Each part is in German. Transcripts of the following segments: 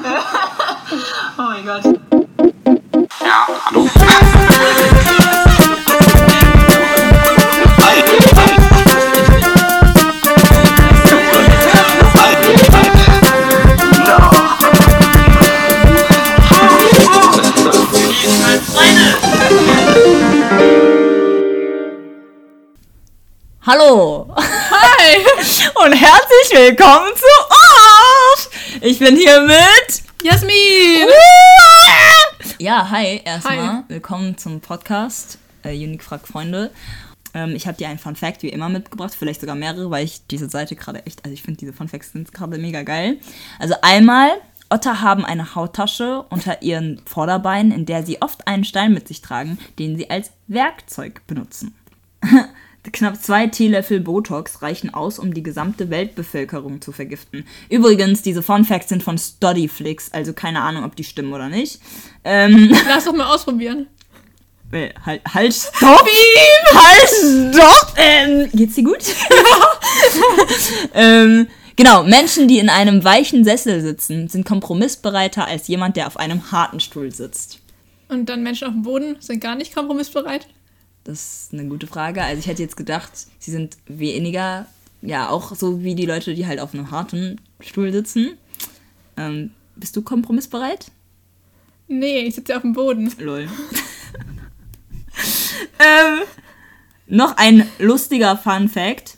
oh mein Gott. Ja, hallo. Hallo Hi! und herzlich willkommen zu Off. Ich bin hier mit. Jasmin! Ja, hi, erstmal. Willkommen zum Podcast äh, Unique fragt Freunde. Ähm, ich habe dir einen Fun Fact wie immer mitgebracht, vielleicht sogar mehrere, weil ich diese Seite gerade echt, also ich finde diese Fun Facts sind gerade mega geil. Also einmal, Otter haben eine Hauttasche unter ihren Vorderbeinen, in der sie oft einen Stein mit sich tragen, den sie als Werkzeug benutzen. Knapp zwei Teelöffel Botox reichen aus, um die gesamte Weltbevölkerung zu vergiften. Übrigens, diese Fun Facts sind von Studyflix, also keine Ahnung, ob die stimmen oder nicht. Ähm, Lass doch mal ausprobieren. äh, halt, halt, stopp! Halt, stopp! Ähm, geht's dir gut? ähm, genau, Menschen, die in einem weichen Sessel sitzen, sind kompromissbereiter als jemand, der auf einem harten Stuhl sitzt. Und dann Menschen auf dem Boden sind gar nicht kompromissbereit. Das ist eine gute Frage. Also ich hätte jetzt gedacht, sie sind weniger, ja, auch so wie die Leute, die halt auf einem harten Stuhl sitzen. Ähm, bist du kompromissbereit? Nee, ich sitze ja auf dem Boden. Lol. ähm, noch ein lustiger Fun Fact.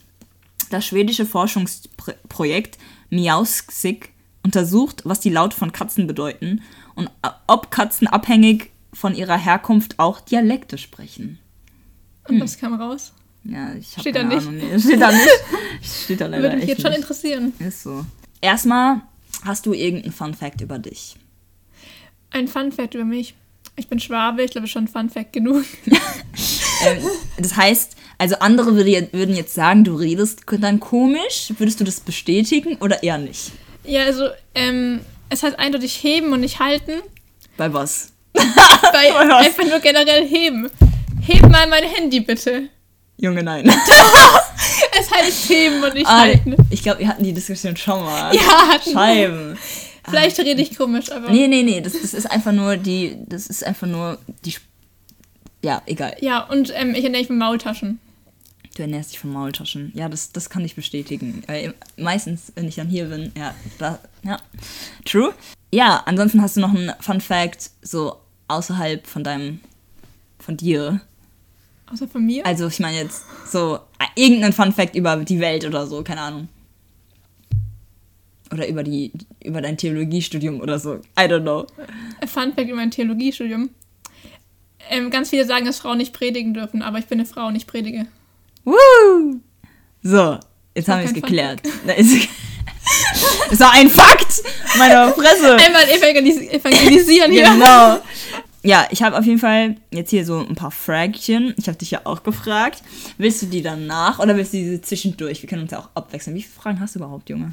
Das schwedische Forschungsprojekt Miauskik untersucht, was die Laute von Katzen bedeuten und ob Katzen abhängig von ihrer Herkunft auch Dialekte sprechen. Und was kam raus? Ja, ich hab Steht da keine nicht. Ahnung. Steht da nicht. Steht da leider Würde mich jetzt schon nicht. interessieren. Ist so. Erstmal, hast du irgendeinen Fun Fact über dich? Ein Fun Fact über mich. Ich bin Schwabe, ich glaube schon Fun Fact genug. Ähm, das heißt, also andere würden jetzt sagen, du redest dann komisch. Würdest du das bestätigen oder eher nicht? Ja, also, ähm, es heißt eindeutig heben und nicht halten. Bei was? Bei was? einfach nur generell heben. Heb mal mein Handy bitte. Junge, nein. Es heißt heben und nicht Ah, halten. ich glaube, wir hatten die Diskussion schon mal. Ja, hatten. Scheiben. Vielleicht rede ich komisch, aber. Nee, nee, nee, das, das ist einfach nur die, das ist einfach nur die, ja, egal. Ja, und ähm, ich ernähre mich mit Maultaschen. Du ernährst dich von Maultaschen. Ja, das, das kann ich bestätigen. Äh, meistens, wenn ich dann hier bin, ja, da, ja. True. Ja, ansonsten hast du noch einen Fun Fact, so außerhalb von deinem, von dir. Außer von mir. Also, ich meine jetzt so äh, irgendeinen Fun Fact über die Welt oder so, keine Ahnung. Oder über die, über dein Theologiestudium oder so. I don't know. Ein Fun Fact über mein Theologiestudium. Ähm, ganz viele sagen, dass Frauen nicht predigen dürfen, aber ich bin eine Frau und ich predige. Woo! So, jetzt haben wir es geklärt. Da ist- Das war ein Fakt! Meine Fresse! Einmal evangelis evangelisieren hier. Genau. Ja, ich habe auf jeden Fall jetzt hier so ein paar Fragchen. Ich habe dich ja auch gefragt. Willst du die danach oder willst du diese zwischendurch? Wir können uns ja auch abwechseln. Wie viele Fragen hast du überhaupt, Junge?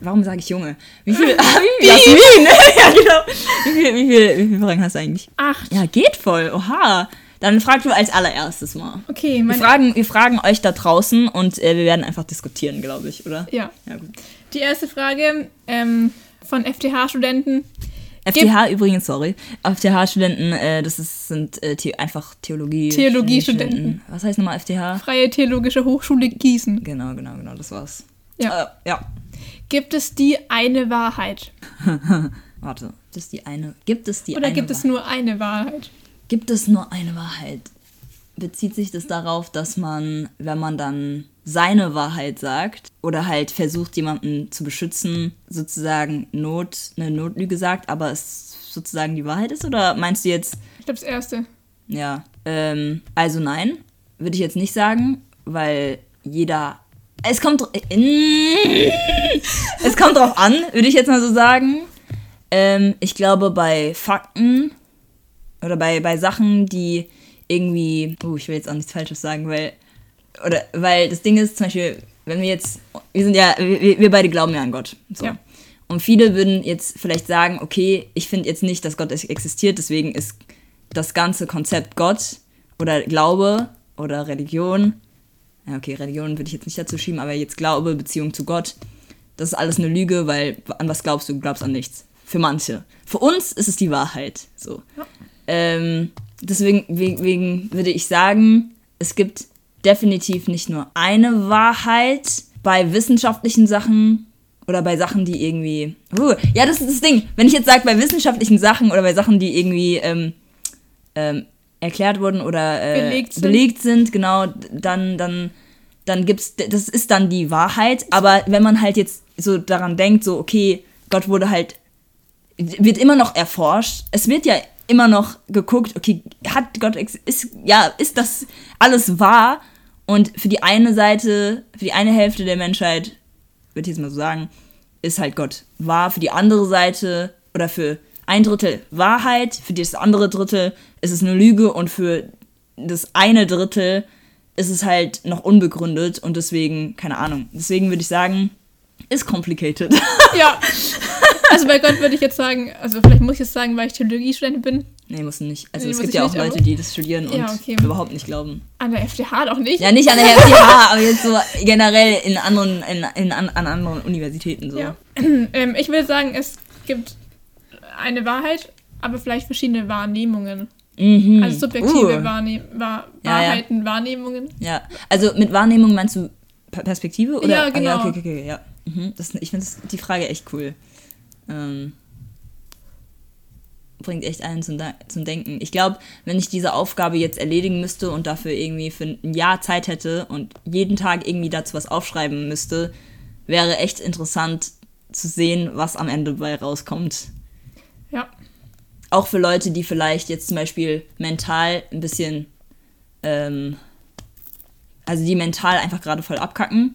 Warum sage ich Junge? Wie viele? Wie, Jasmin! ja, genau. Wie viele, wie, viele, wie viele Fragen hast du eigentlich? Acht. Ja, geht voll. Oha. Dann frag du als allererstes mal. Okay, Wir fragen, wir fragen euch da draußen und äh, wir werden einfach diskutieren, glaube ich, oder? ja. Ja, gut. Die erste Frage ähm, von FTH-Studenten. FTH übrigens, sorry. FTH-Studenten, äh, das ist, sind äh, the einfach Theologie. Theologiestudenten. Was heißt nochmal FTH? Freie Theologische Hochschule Gießen. Genau, genau, genau, das war's. Ja. Äh, ja. Gibt es die eine Wahrheit? Warte, das ist die eine. Gibt es die Oder eine gibt es Wahrheit? nur eine Wahrheit? Gibt es nur eine Wahrheit? Bezieht sich das darauf, dass man, wenn man dann seine Wahrheit sagt oder halt versucht, jemanden zu beschützen, sozusagen Not, eine Notlüge sagt, aber es sozusagen die Wahrheit ist? Oder meinst du jetzt, Ich glaube, das erste. Ja, ähm, also nein, würde ich jetzt nicht sagen, weil jeder. Es kommt. äh, Es kommt drauf an, würde ich jetzt mal so sagen. Ähm, ich glaube, bei Fakten oder bei, bei Sachen, die irgendwie. Oh, ich will jetzt auch nichts Falsches sagen, weil. Oder weil das Ding ist, zum Beispiel, wenn wir jetzt. Wir sind ja. Wir, wir beide glauben ja an Gott. So. Ja. Und viele würden jetzt vielleicht sagen, okay, ich finde jetzt nicht, dass Gott existiert, deswegen ist das ganze Konzept Gott oder Glaube oder Religion, ja okay, Religion würde ich jetzt nicht dazu schieben, aber jetzt Glaube, Beziehung zu Gott, das ist alles eine Lüge, weil an was glaubst du? Du glaubst an nichts. Für manche. Für uns ist es die Wahrheit. So. Ähm, deswegen wegen würde ich sagen, es gibt definitiv nicht nur eine Wahrheit bei wissenschaftlichen Sachen oder bei Sachen, die irgendwie. Uh, ja, das ist das Ding. Wenn ich jetzt sage, bei wissenschaftlichen Sachen oder bei Sachen, die irgendwie ähm, ähm, erklärt wurden oder äh, belegt, sind. belegt sind, genau, dann, dann, dann gibt's, das ist dann die Wahrheit. Aber wenn man halt jetzt so daran denkt, so, okay, Gott wurde halt, wird immer noch erforscht. Es wird ja immer noch geguckt, okay, hat Gott, ist, ja, ist das alles wahr? Und für die eine Seite, für die eine Hälfte der Menschheit, würde ich jetzt mal so sagen, ist halt Gott wahr. Für die andere Seite oder für ein Drittel Wahrheit, für das andere Drittel ist es eine Lüge und für das eine Drittel ist es halt noch unbegründet und deswegen, keine Ahnung. Deswegen würde ich sagen, ist complicated. Ja. Also bei Gott würde ich jetzt sagen, also vielleicht muss ich jetzt sagen, weil ich Theologiestudentin bin. Nee, muss nicht. Also nee, es gibt ja auch Leute, die das studieren und ja, okay. überhaupt nicht glauben. An der FTH doch nicht? Ja, nicht an der FTH, aber jetzt so generell in anderen, in, in, an, an anderen Universitäten so. Ja. Ähm, ich will sagen, es gibt eine Wahrheit, aber vielleicht verschiedene Wahrnehmungen. Mhm. Also subjektive uh. Wahrne Wahr Wahrheiten, ja. Wahrnehmungen. Ja, also mit Wahrnehmung meinst du Perspektive? Oder? Ja, genau. Ah, okay, okay, okay, ja. Mhm. Das, ich finde die Frage echt cool. Ähm, bringt echt einen zum, zum Denken. Ich glaube, wenn ich diese Aufgabe jetzt erledigen müsste und dafür irgendwie für ein Jahr Zeit hätte und jeden Tag irgendwie dazu was aufschreiben müsste, wäre echt interessant zu sehen, was am Ende bei rauskommt. Ja. Auch für Leute, die vielleicht jetzt zum Beispiel mental ein bisschen, ähm, also die mental einfach gerade voll abkacken.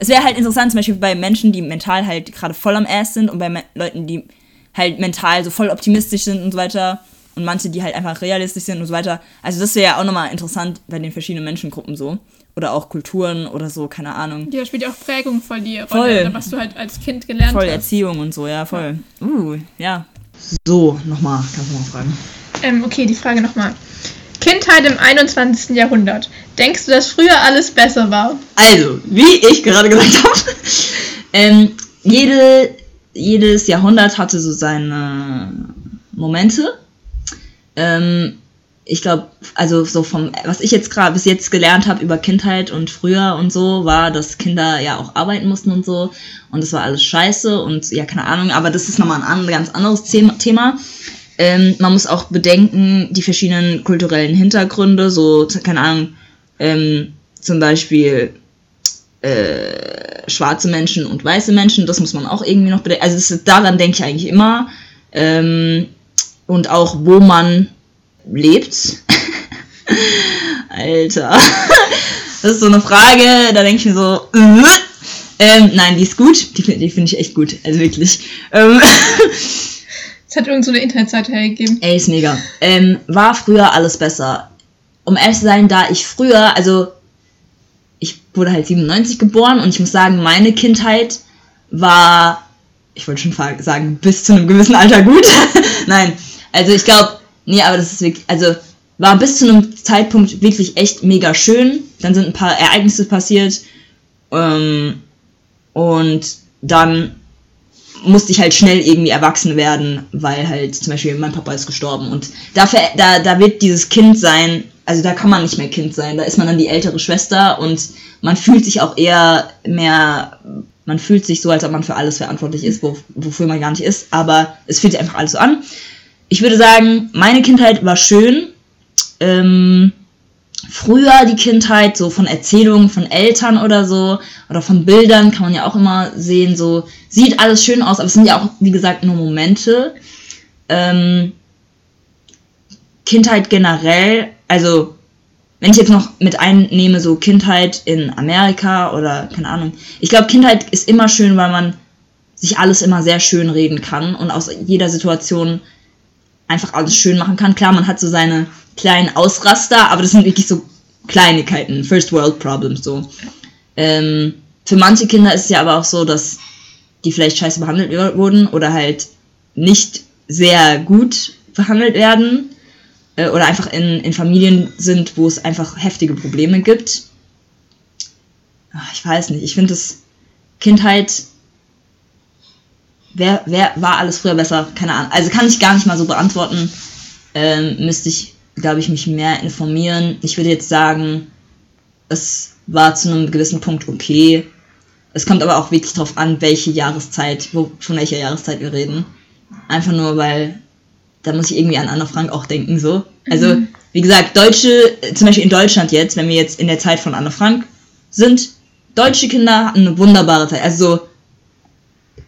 Es wäre halt interessant, zum Beispiel bei Menschen, die mental halt gerade voll am Ass sind und bei Me Leuten, die halt mental so voll optimistisch sind und so weiter. Und manche, die halt einfach realistisch sind und so weiter. Also das wäre ja auch nochmal interessant bei den verschiedenen Menschengruppen so. Oder auch Kulturen oder so, keine Ahnung. Ja, spielt ja auch Prägung voll die Rolle, voll. was du halt als Kind gelernt voll hast. Voll Erziehung und so, ja, voll. Ja. Uh, ja. So, nochmal, kannst du mal fragen. Ähm, okay, die Frage nochmal. Kindheit im 21. Jahrhundert. Denkst du, dass früher alles besser war? Also, wie ich gerade gesagt habe, ähm, jede, jedes Jahrhundert hatte so seine Momente. Ähm, ich glaube, also so vom, was ich jetzt gerade bis jetzt gelernt habe über Kindheit und früher und so, war, dass Kinder ja auch arbeiten mussten und so. Und das war alles scheiße und ja, keine Ahnung, aber das ist nochmal ein ganz anderes Thema. Ähm, man muss auch bedenken, die verschiedenen kulturellen Hintergründe, so, keine Ahnung, ähm, zum Beispiel äh, schwarze Menschen und weiße Menschen, das muss man auch irgendwie noch bedenken. Also ist, daran denke ich eigentlich immer. Ähm, und auch, wo man lebt. Alter. das ist so eine Frage, da denke ich mir so, äh, ähm, nein, die ist gut. Die, die finde ich echt gut. Also wirklich. Ähm, es hat irgend so eine Internetseite hergegeben. Ey, ist mega. Ähm, war früher alles besser. Um ehrlich zu sein, da ich früher, also ich wurde halt 97 geboren und ich muss sagen, meine Kindheit war, ich wollte schon sagen, bis zu einem gewissen Alter gut. Nein, also ich glaube, nee, aber das ist wirklich, also war bis zu einem Zeitpunkt wirklich echt mega schön. Dann sind ein paar Ereignisse passiert. Ähm, und dann musste ich halt schnell irgendwie erwachsen werden, weil halt zum Beispiel mein Papa ist gestorben. Und dafür, da, da wird dieses Kind sein, also da kann man nicht mehr Kind sein, da ist man dann die ältere Schwester und man fühlt sich auch eher mehr, man fühlt sich so, als ob man für alles verantwortlich ist, wo, wofür man gar nicht ist, aber es fühlt sich einfach alles so an. Ich würde sagen, meine Kindheit war schön. Ähm, früher die Kindheit, so von Erzählungen von Eltern oder so, oder von Bildern kann man ja auch immer sehen, so sieht alles schön aus, aber es sind ja auch, wie gesagt, nur Momente. Ähm, Kindheit generell, also wenn ich jetzt noch mit einnehme, so Kindheit in Amerika oder keine Ahnung, ich glaube, Kindheit ist immer schön, weil man sich alles immer sehr schön reden kann und aus jeder Situation einfach alles schön machen kann. Klar, man hat so seine kleinen Ausraster, aber das sind wirklich so Kleinigkeiten, First World Problems so. Ähm, für manche Kinder ist es ja aber auch so, dass die vielleicht scheiße behandelt wurden oder halt nicht sehr gut behandelt werden äh, oder einfach in, in Familien sind, wo es einfach heftige Probleme gibt. Ach, ich weiß nicht, ich finde das Kindheit wer, wer war alles früher besser? Keine Ahnung. Also kann ich gar nicht mal so beantworten. Ähm, müsste ich, glaube ich, mich mehr informieren. Ich würde jetzt sagen, es war zu einem gewissen Punkt okay. Es kommt aber auch wirklich darauf an, welche Jahreszeit, wo, von welcher Jahreszeit wir reden. Einfach nur, weil da muss ich irgendwie an Anna Frank auch denken, so. Also, mhm. wie gesagt, Deutsche, zum Beispiel in Deutschland jetzt, wenn wir jetzt in der Zeit von Anne Frank sind, deutsche Kinder hatten eine wunderbare Zeit. Also,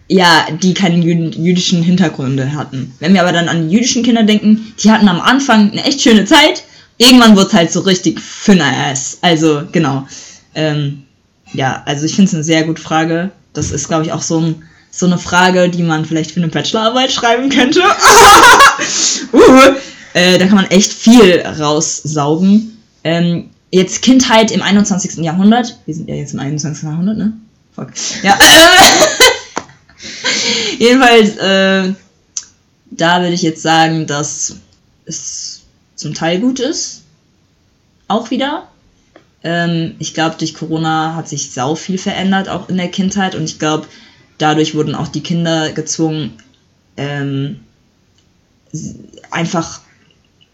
ja, die keinen jüdischen Hintergründe hatten. Wenn wir aber dann an die jüdischen Kinder denken, die hatten am Anfang eine echt schöne Zeit. Irgendwann wurde es halt so richtig Finner-Ass. Also, genau. Ähm, ja, also ich finde es eine sehr gute Frage. Das ist, glaube ich, auch so, ein, so eine Frage, die man vielleicht für eine Bachelorarbeit schreiben könnte. uh, da kann man echt viel raussaugen. Ähm, jetzt Kindheit im 21. Jahrhundert. Wir sind ja jetzt im 21. Jahrhundert, ne? Fuck. Ja. Jedenfalls, äh, da würde ich jetzt sagen, dass es zum Teil gut ist. Auch wieder. Ähm, ich glaube, durch Corona hat sich sau viel verändert, auch in der Kindheit. Und ich glaube, dadurch wurden auch die Kinder gezwungen, ähm, einfach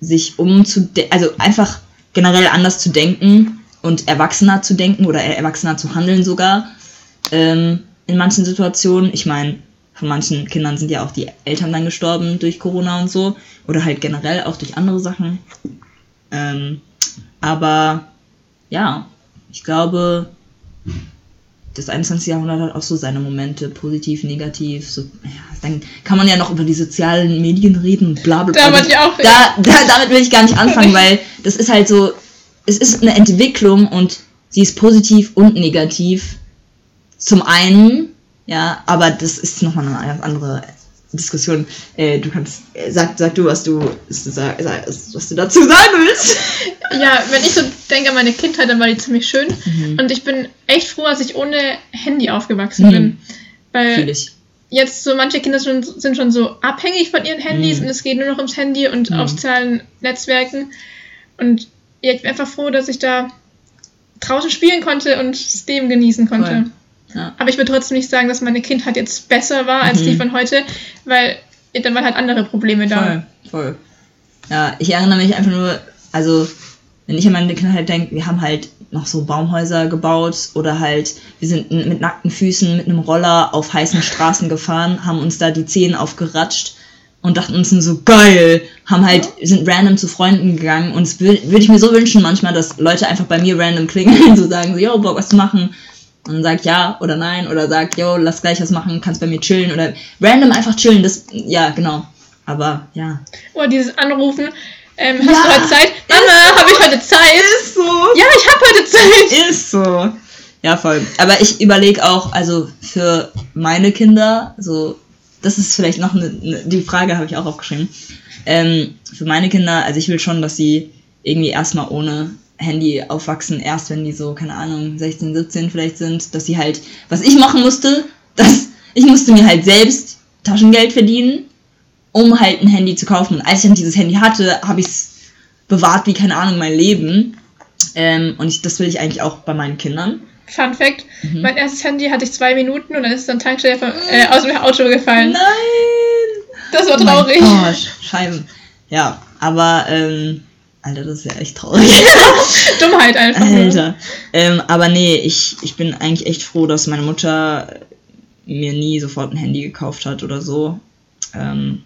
sich umzudenken, also einfach generell anders zu denken und erwachsener zu denken oder erwachsener zu handeln sogar ähm, in manchen Situationen. Ich meine, von manchen Kindern sind ja auch die Eltern dann gestorben durch Corona und so oder halt generell auch durch andere Sachen. Ähm, aber ja, ich glaube, das 21. Jahrhundert hat auch so seine Momente, positiv, negativ. So, ja, dann kann man ja noch über die sozialen Medien reden, bla bla bla. Da, auch, da, da, damit will ich gar nicht anfangen, weil das ist halt so, es ist eine Entwicklung und sie ist positiv und negativ. Zum einen, ja, aber das ist nochmal eine andere Diskussion. Äh, du kannst, äh, sag, sag du, was du, sag, sag, was du dazu sagen willst. Ja, wenn ich so denke an meine Kindheit, dann war die ziemlich schön. Mhm. Und ich bin echt froh, dass ich ohne Handy aufgewachsen mhm. bin. Weil jetzt so manche Kinder schon, sind schon so abhängig von ihren Handys mhm. und es geht nur noch ums Handy und mhm. auf sozialen Netzwerken. Und ja, ich bin einfach froh, dass ich da draußen spielen konnte und das Leben genießen konnte. Voll. Ja. Aber ich würde trotzdem nicht sagen, dass meine Kindheit jetzt besser war als mhm. die von heute, weil dann waren halt andere Probleme da. Voll, voll. Ja, ich erinnere mich einfach nur, also wenn ich an meine Kindheit denke, wir haben halt noch so Baumhäuser gebaut oder halt, wir sind mit nackten Füßen mit einem Roller auf heißen Straßen gefahren, haben uns da die Zehen aufgeratscht und dachten uns so geil, haben halt, sind random zu Freunden gegangen und würde würd ich mir so wünschen manchmal, dass Leute einfach bei mir random klingeln, so sagen so, yo, Bock was zu machen und sagt ja oder nein oder sagt, yo, lass gleich was machen, kannst bei mir chillen oder random einfach chillen, das, ja, genau. Aber ja. Oder oh, dieses Anrufen, ähm, hast ja, du heute Zeit? Mama, habe ich heute Zeit? Ist so. Ja, ich habe heute Zeit. Ist so. Ja, voll. Aber ich überlege auch, also für meine Kinder, so, das ist vielleicht noch eine, eine die Frage habe ich auch aufgeschrieben. Ähm, für meine Kinder, also ich will schon, dass sie irgendwie erstmal ohne Handy aufwachsen, erst wenn die so, keine Ahnung, 16, 17 vielleicht sind, dass sie halt, was ich machen musste, dass ich musste mir halt selbst Taschengeld verdienen, um halt ein Handy zu kaufen. Und als ich dann dieses Handy hatte, habe ich es bewahrt wie, keine Ahnung, mein Leben. Ähm, und ich, das will ich eigentlich auch bei meinen Kindern. Fun Fact: mhm. Mein erstes Handy hatte ich zwei Minuten und dann ist dann Tankstelle von, äh, aus dem Auto gefallen. Nein! Das war traurig. Oh mein Gott, Scheiben. Ja, aber ähm, Alter, das ist ja echt traurig. Dummheit einfach. Alter. Ähm, aber nee, ich, ich bin eigentlich echt froh, dass meine Mutter mir nie sofort ein Handy gekauft hat oder so. Ähm,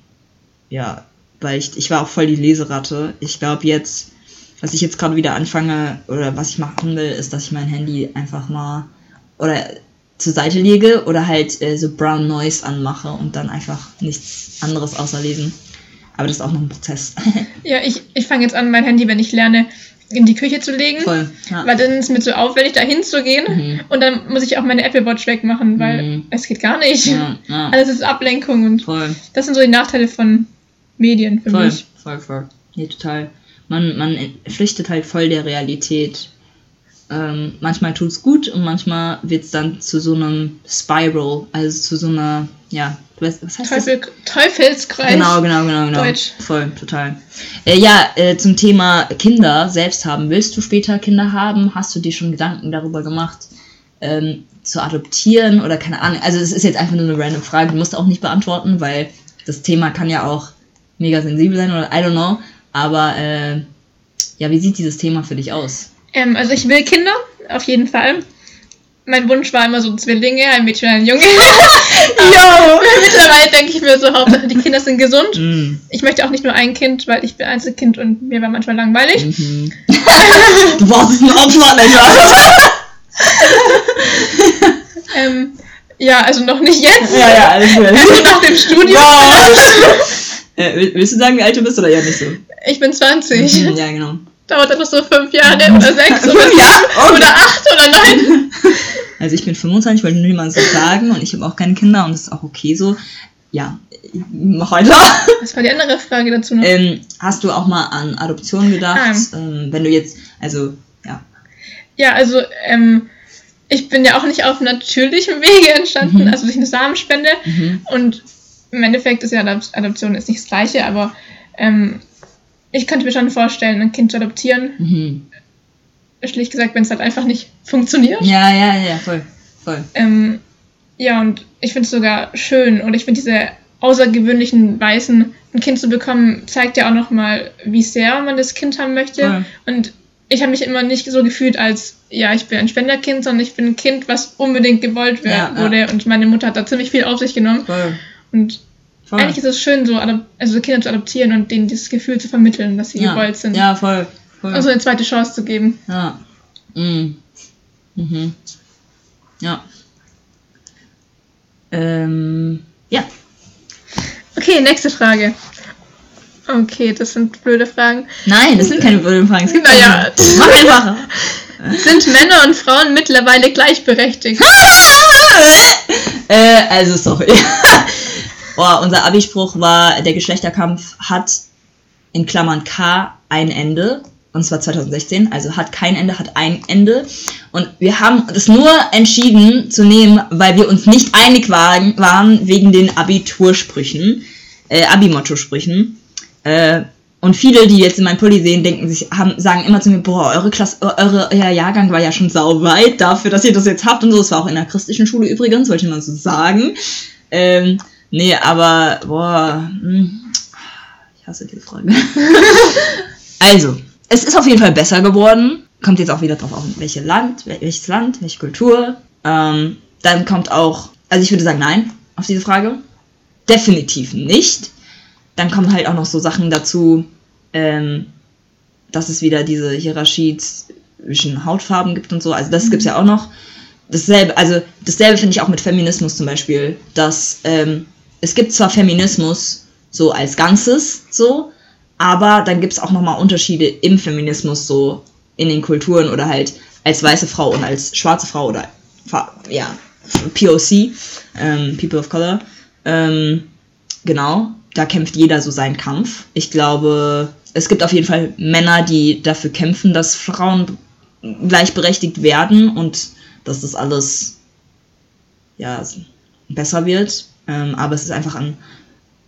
ja, weil ich, ich war auch voll die Leseratte. Ich glaube jetzt, was ich jetzt gerade wieder anfange oder was ich machen will, ist, dass ich mein Handy einfach mal oder zur Seite lege oder halt äh, so Brown Noise anmache und dann einfach nichts anderes außer lesen. Aber das ist auch noch ein Prozess. ja, ich, ich fange jetzt an, mein Handy, wenn ich lerne, in die Küche zu legen. Voll, ja. Weil dann ist es mir so aufwendig, da hinzugehen. Mhm. Und dann muss ich auch meine Apple Watch wegmachen, weil mhm. es geht gar nicht. Ja, ja. Alles ist Ablenkung und voll. das sind so die Nachteile von Medien für voll, mich. Voll, voll. Nee, total. Man, man flüchtet halt voll der Realität. Ähm, manchmal tut es gut und manchmal wird es dann zu so einem Spiral, also zu so einer, ja, was, was heißt Teufel, das? Teufelskreis. Genau, genau, genau, genau. Deutsch. Voll, total. Äh, ja, äh, zum Thema Kinder selbst haben. Willst du später Kinder haben? Hast du dir schon Gedanken darüber gemacht? Ähm, zu adoptieren oder keine Ahnung. Also es ist jetzt einfach nur eine random Frage, du musst auch nicht beantworten, weil das Thema kann ja auch mega sensibel sein oder I don't know. Aber äh, ja, wie sieht dieses Thema für dich aus? Ähm, also ich will Kinder, auf jeden Fall. Mein Wunsch war immer so Zwillinge, ein Mädchen und ein Junge. Jo! Mittlerweile denke ich mir so, Hauptsache die Kinder sind gesund. Mm. Ich möchte auch nicht nur ein Kind, weil ich bin Einzelkind und mir war manchmal langweilig. Mhm. du warst ein Opfer, länger. ähm, ja, also noch nicht jetzt. Ja, ja, alles gut. Also nach dem Studium. äh, willst du sagen, wie alt du bist oder ja nicht so? Ich bin 20. Mhm, ja, genau. Dauert das so fünf Jahre oder sechs oder sieben ja? oder acht oder neun? Also ich bin 25, wollte nur jemand so sagen und ich habe auch keine Kinder und das ist auch okay so. Ja, mach weiter. Was war die andere Frage dazu noch? Ähm, hast du auch mal an Adoption gedacht? Ah. Ähm, wenn du jetzt, also, ja. Ja, also, ähm, ich bin ja auch nicht auf natürlichem Wege entstanden, mhm. also durch eine Samenspende. Mhm. Und im Endeffekt ist ja Adoption ist nicht das Gleiche, aber ähm, ich könnte mir schon vorstellen, ein Kind zu adoptieren. Mhm schlicht gesagt, wenn es halt einfach nicht funktioniert. Ja, ja, ja, voll. voll. Ähm, ja, und ich finde es sogar schön und ich finde diese außergewöhnlichen Weißen, ein Kind zu bekommen, zeigt ja auch nochmal, wie sehr man das Kind haben möchte. Ja. Und ich habe mich immer nicht so gefühlt als, ja, ich bin ein Spenderkind, sondern ich bin ein Kind, was unbedingt gewollt ja, wurde. Ja. Und meine Mutter hat da ziemlich viel auf sich genommen. Voll. Und voll. eigentlich ist es schön, so also Kinder zu adoptieren und denen dieses Gefühl zu vermitteln, dass sie gewollt sind. Ja, voll. Cool. Also eine zweite Chance zu geben. Ja. Mhm. Mhm. Ja. Ähm, ja. Okay, nächste Frage. Okay, das sind blöde Fragen. Nein, das sind keine blöden Fragen. Es gibt naja, mach einfacher. Sind Männer und Frauen mittlerweile gleichberechtigt? äh, also, sorry. oh, unser Abispruch war, der Geschlechterkampf hat in Klammern K ein Ende und zwar 2016, also hat kein Ende, hat ein Ende. Und wir haben das nur entschieden zu nehmen, weil wir uns nicht einig waren, waren wegen den Abitursprüchen, äh, Abimotto-Sprüchen. Äh, und viele, die jetzt in meinem Pulli sehen, denken sich, haben, sagen immer zu mir, boah, eure Klasse, eure, euer Jahrgang war ja schon sau weit dafür, dass ihr das jetzt habt und so. Das war auch in der christlichen Schule übrigens, wollte ich mal so sagen. Ähm, nee, aber, boah, mh, hm, ich hasse diese Frage. also, es ist auf jeden Fall besser geworden. Kommt jetzt auch wieder drauf auf, welches Land, welches Land, welche Kultur. Ähm, dann kommt auch, also ich würde sagen, nein, auf diese Frage. Definitiv nicht. Dann kommen halt auch noch so Sachen dazu, ähm, dass es wieder diese Hierarchie zwischen Hautfarben gibt und so. Also das mhm. gibt es ja auch noch. Dasselbe, also dasselbe finde ich auch mit Feminismus zum Beispiel, dass ähm, es gibt zwar Feminismus so als Ganzes so, aber dann gibt es auch nochmal Unterschiede im Feminismus, so in den Kulturen oder halt als weiße Frau und als schwarze Frau oder ja, POC, ähm, People of Color. Ähm, genau, da kämpft jeder so seinen Kampf. Ich glaube, es gibt auf jeden Fall Männer, die dafür kämpfen, dass Frauen gleichberechtigt werden und dass das alles ja, besser wird. Ähm, aber es ist einfach an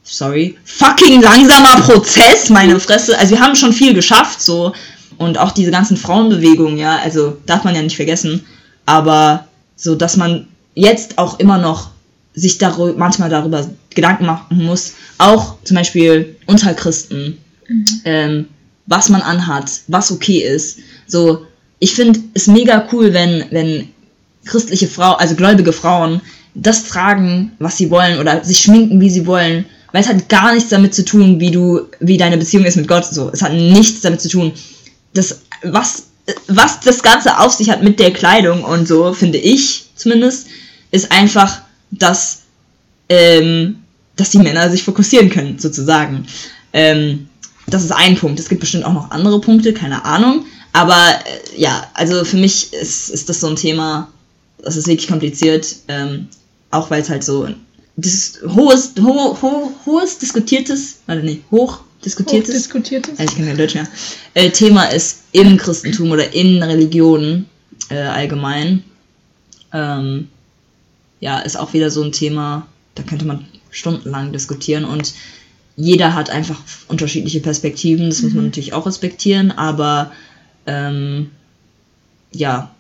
sorry, fucking langsamer Prozess, meine Fresse. Also wir haben schon viel geschafft, so. Und auch diese ganzen Frauenbewegungen, ja, also darf man ja nicht vergessen. Aber so, dass man jetzt auch immer noch sich darüber, manchmal darüber Gedanken machen muss, auch zum Beispiel unter Christen, mhm. ähm, was man anhat, was okay ist. So, ich finde es mega cool, wenn, wenn christliche Frauen, also gläubige Frauen, das tragen, was sie wollen oder sich schminken, wie sie wollen weil es hat gar nichts damit zu tun, wie du, wie deine Beziehung ist mit Gott. So, es hat nichts damit zu tun. Das, was, was das Ganze auf sich hat mit der Kleidung und so, finde ich zumindest, ist einfach, dass, ähm, dass die Männer sich fokussieren können, sozusagen. Ähm, das ist ein Punkt. Es gibt bestimmt auch noch andere Punkte, keine Ahnung. Aber äh, ja, also für mich ist, ist das so ein Thema, das ist wirklich kompliziert, ähm, auch weil es halt so das hohes, ho, ho, hohes diskutiertes, warte nee, hoch diskutiertes, hoch diskutiertes. Also ich kann kein Deutsch mehr, äh, Thema ist im Christentum oder in Religionen äh, allgemein. Ähm, ja, ist auch wieder so ein Thema, da könnte man stundenlang diskutieren und jeder hat einfach unterschiedliche Perspektiven, das mhm. muss man mhm. natürlich auch respektieren, aber ähm, ja,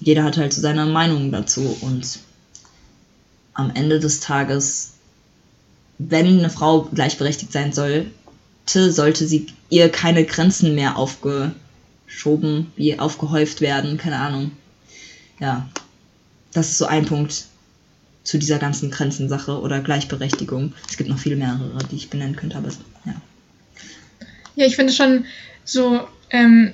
jeder hat halt so seine Meinung dazu und am Ende des Tages, wenn eine Frau gleichberechtigt sein sollte, sollte sie ihr keine Grenzen mehr aufgeschoben, wie aufgehäuft werden, keine Ahnung. Ja, das ist so ein Punkt zu dieser ganzen Grenzensache oder Gleichberechtigung. Es gibt noch viel mehrere, die ich benennen könnte, aber ja. Ja, ich finde schon so, ähm,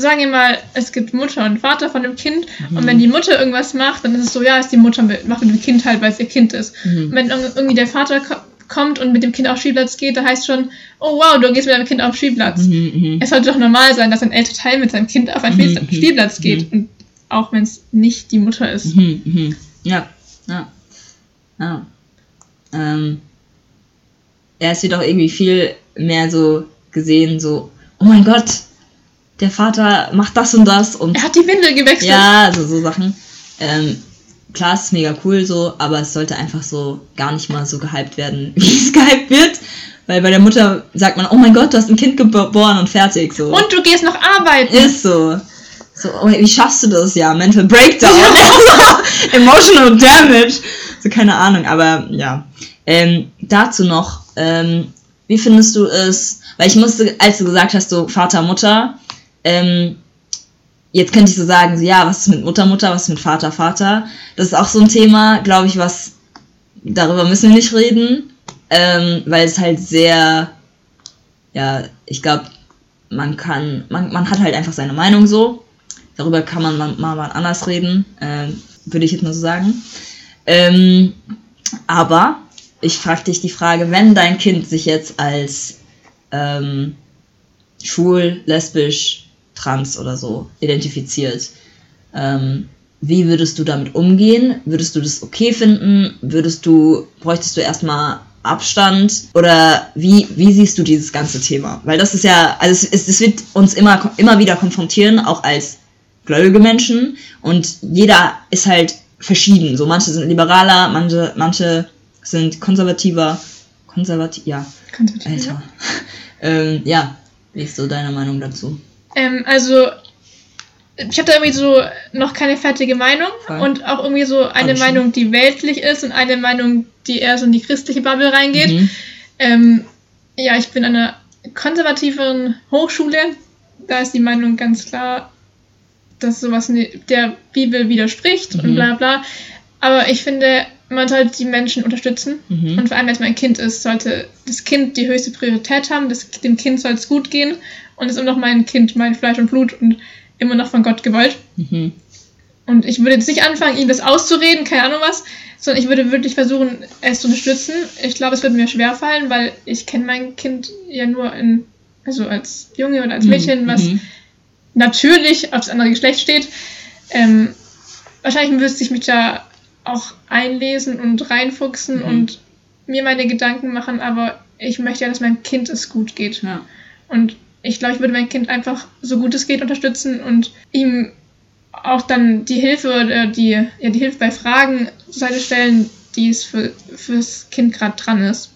sagen wir mal, es gibt Mutter und Vater von dem Kind mhm. und wenn die Mutter irgendwas macht, dann ist es so, ja, ist die Mutter mit, macht mit dem Kind halt, weil es ihr Kind ist. Mhm. Und wenn irgendwie der Vater kommt und mit dem Kind auf Spielplatz geht, da heißt schon, oh wow, du gehst mit deinem Kind auf Spielplatz. Mhm, mhm. es sollte doch normal sein, dass ein älterer Teil mit seinem Kind auf einen mhm, mhm, Spielplatz geht. Und auch wenn es nicht die Mutter ist. Ja, ja. Ja. Ähm, er ist jedoch irgendwie viel mehr so gesehen, so, oh mein Gott, der Vater macht das und das und. Er hat die Windel gewechselt. Ja, also so Sachen. Ähm, klar, es ist mega cool so, aber es sollte einfach so gar nicht mal so gehypt werden, wie es gehypt wird. Weil bei der Mutter sagt man, oh mein Gott, du hast ein Kind geboren und fertig. So. Und du gehst noch arbeiten. Ist so. So, oh, wie schaffst du das? Ja, Mental Breakdown. Emotional Damage. So, keine Ahnung, aber ja. Ähm, dazu noch, ähm, wie findest du es? Weil ich musste, als du gesagt hast, so Vater, Mutter, ähm, jetzt könnte ich so sagen, so, ja, was ist mit Mutter, Mutter, was ist mit Vater, Vater? Das ist auch so ein Thema, glaube ich, was, darüber müssen wir nicht reden, ähm, weil es halt sehr, ja, ich glaube, man kann, man, man hat halt einfach seine Meinung so. Darüber kann man mal, mal, anders reden, äh, würde ich jetzt nur so sagen. Ähm, aber ich frage dich die Frage, wenn dein Kind sich jetzt als ähm, schwul, lesbisch, trans oder so identifiziert. Ähm, wie würdest du damit umgehen? Würdest du das okay finden? Würdest du, bräuchtest du erstmal Abstand? Oder wie, wie siehst du dieses ganze Thema? Weil das ist ja, also es, es wird uns immer, immer wieder konfrontieren, auch als gläubige Menschen. Und jeder ist halt verschieden. So manche sind liberaler, manche, manche sind konservativer. Konservativ, ja. Konservativ. Alter. ähm, ja, wie ist so deine Meinung dazu? Ähm, also, ich habe da irgendwie so noch keine fertige Meinung Voll. und auch irgendwie so eine Meinung, die weltlich ist und eine Meinung, die eher so in die christliche Bubble reingeht. Mhm. Ähm, ja, ich bin an einer konservativeren Hochschule. Da ist die Meinung ganz klar, dass sowas der Bibel widerspricht mhm. und bla bla. Aber ich finde, man sollte die Menschen unterstützen. Mhm. Und vor allem, wenn es mein Kind ist, sollte das Kind die höchste Priorität haben. Das, dem Kind soll es gut gehen. Und es ist immer noch mein Kind, mein Fleisch und Blut und immer noch von Gott gewollt. Mhm. Und ich würde jetzt nicht anfangen, ihm das auszureden, keine Ahnung was, sondern ich würde wirklich versuchen, es zu unterstützen. Ich glaube, es wird mir schwerfallen, weil ich kenne mein Kind ja nur in, also als Junge oder als mhm. Mädchen, was mhm. natürlich auf das andere Geschlecht steht. Ähm, wahrscheinlich müsste ich mich da auch einlesen und reinfuchsen mhm. und mir meine Gedanken machen, aber ich möchte ja, dass meinem Kind es gut geht. Ja. Und ich glaube, ich würde mein Kind einfach so gut es geht unterstützen und ihm auch dann die Hilfe oder die, ja, die Hilfe bei Fragen zur Seite stellen, die es für, fürs Kind gerade dran ist.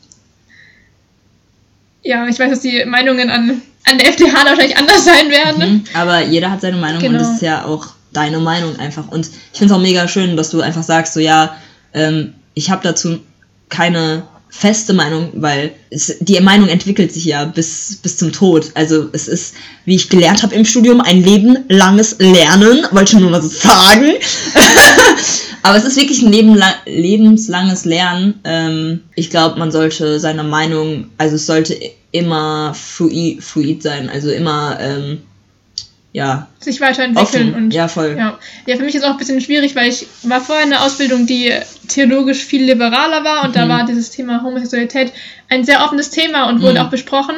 Ja, ich weiß, dass die Meinungen an, an der FDH wahrscheinlich anders sein werden. Mhm, aber jeder hat seine Meinung genau. und das ist ja auch deine Meinung einfach. Und ich finde es auch mega schön, dass du einfach sagst, so ja, ähm, ich habe dazu keine feste Meinung, weil es, die Meinung entwickelt sich ja bis, bis zum Tod. Also es ist, wie ich gelernt habe im Studium, ein lebenlanges Lernen. Wollte schon nur so sagen. Aber es ist wirklich ein Lebenla lebenslanges Lernen. Ähm, ich glaube, man sollte seine Meinung, also es sollte immer fluid, fluid sein, also immer ähm, ja, sich weiterentwickeln offen. und ja voll. Ja. ja, für mich ist auch ein bisschen schwierig, weil ich war vorher in einer Ausbildung, die theologisch viel liberaler war und mhm. da war dieses Thema Homosexualität ein sehr offenes Thema und wurde mhm. auch besprochen.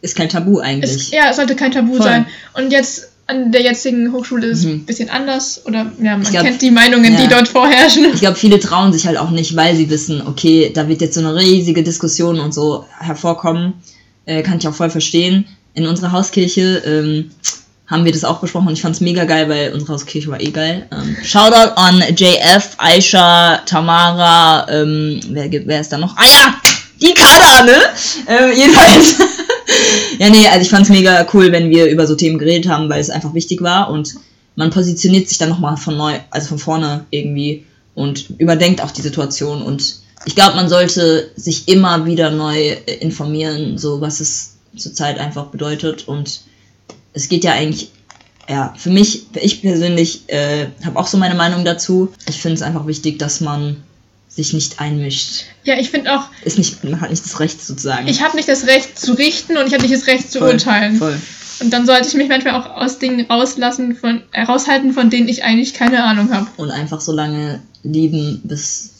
Ist kein Tabu eigentlich. Ist, ja, es sollte kein Tabu voll. sein. Und jetzt an der jetzigen Hochschule ist es mhm. ein bisschen anders oder ja, man glaub, kennt die Meinungen, ja. die dort vorherrschen. Ich glaube, viele trauen sich halt auch nicht, weil sie wissen, okay, da wird jetzt so eine riesige Diskussion und so hervorkommen. Äh, kann ich auch voll verstehen. In unserer Hauskirche ähm, haben wir das auch besprochen und ich fand es mega geil, weil unsere Hauskirche war eh geil. Ähm, Shoutout an JF, Aisha, Tamara, ähm, wer, wer ist da noch? Ah ja, die Kada, ne? Äh, jedenfalls. ja, nee, also ich fand es mega cool, wenn wir über so Themen geredet haben, weil es einfach wichtig war und man positioniert sich dann nochmal von neu, also von vorne irgendwie und überdenkt auch die Situation und ich glaube, man sollte sich immer wieder neu informieren, so was es zurzeit einfach bedeutet und es geht ja eigentlich, ja, für mich, ich persönlich äh, habe auch so meine Meinung dazu. Ich finde es einfach wichtig, dass man sich nicht einmischt. Ja, ich finde auch. Ist nicht, man hat nicht das Recht sozusagen. Ich habe nicht das Recht zu richten und ich habe nicht das Recht zu voll, urteilen. Voll. Und dann sollte ich mich manchmal auch aus Dingen rauslassen, von, äh, raushalten, von denen ich eigentlich keine Ahnung habe. Und einfach so lange lieben, bis,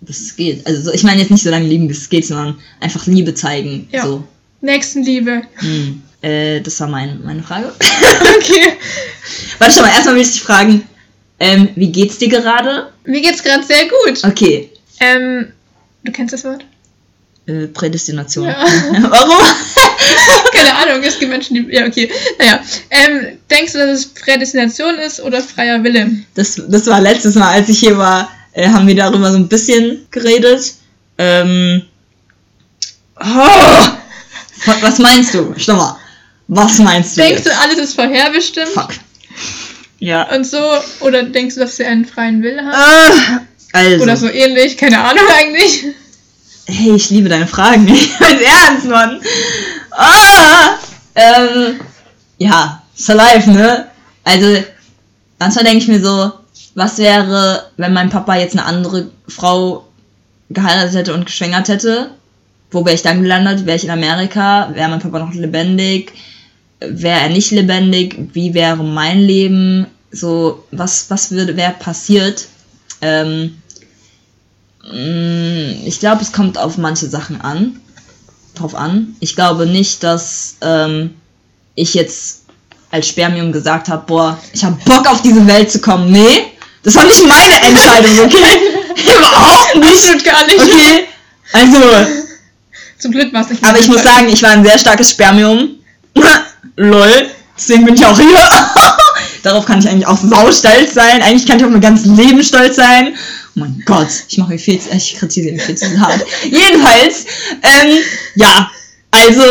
bis es geht. Also ich meine jetzt nicht so lange lieben, bis es geht, sondern einfach Liebe zeigen. Ja. So. Nächstenliebe. Hm. Äh, das war mein, meine Frage. okay. Warte mal, erstmal will ich dich fragen, ähm, wie geht's dir gerade? Mir geht's gerade sehr gut. Okay. Ähm, du kennst das Wort? Äh, Prädestination. Ja. Warum? Keine Ahnung, es gibt Menschen, die. Ja, okay. Naja. Ähm, denkst du, dass es Prädestination ist oder freier Wille? Das, das war letztes Mal, als ich hier war, äh, haben wir darüber so ein bisschen geredet. Ähm. Oh, was meinst du? Stopp mal. Was meinst du? Denkst jetzt? du, alles ist vorherbestimmt? Fuck. Ja. Und so, oder denkst du, dass sie einen freien Willen haben? Ah, also. Oder so ähnlich, keine Ahnung eigentlich. Hey, ich liebe deine Fragen. Ich meine ernst, Mann. Ah, ähm, ja, ist alive, ne? Also, manchmal denke ich mir so, was wäre, wenn mein Papa jetzt eine andere Frau geheiratet hätte und geschwängert hätte? Wo wäre ich dann gelandet? Wäre ich in Amerika? Wäre mein Papa noch lebendig? Wäre er nicht lebendig, wie wäre mein Leben, so, was, was würde, wäre passiert. Ähm, mm, ich glaube, es kommt auf manche Sachen an, drauf an. Ich glaube nicht, dass ähm, ich jetzt als Spermium gesagt habe, boah, ich habe Bock auf diese Welt zu kommen. Nee, das war nicht meine Entscheidung, okay? Überhaupt nicht. Absolut gar nicht. Okay, also. Zum Glück war es nicht. Aber ich muss sagen, ich war ein sehr starkes Spermium. lol, deswegen bin ich auch hier. Darauf kann ich eigentlich auch sau stolz sein. Eigentlich kann ich auf mein ganzes Leben stolz sein. Oh mein Gott, ich mache viel zu, ich kritisiere mich viel zu hart. Jedenfalls, ähm, ja, also,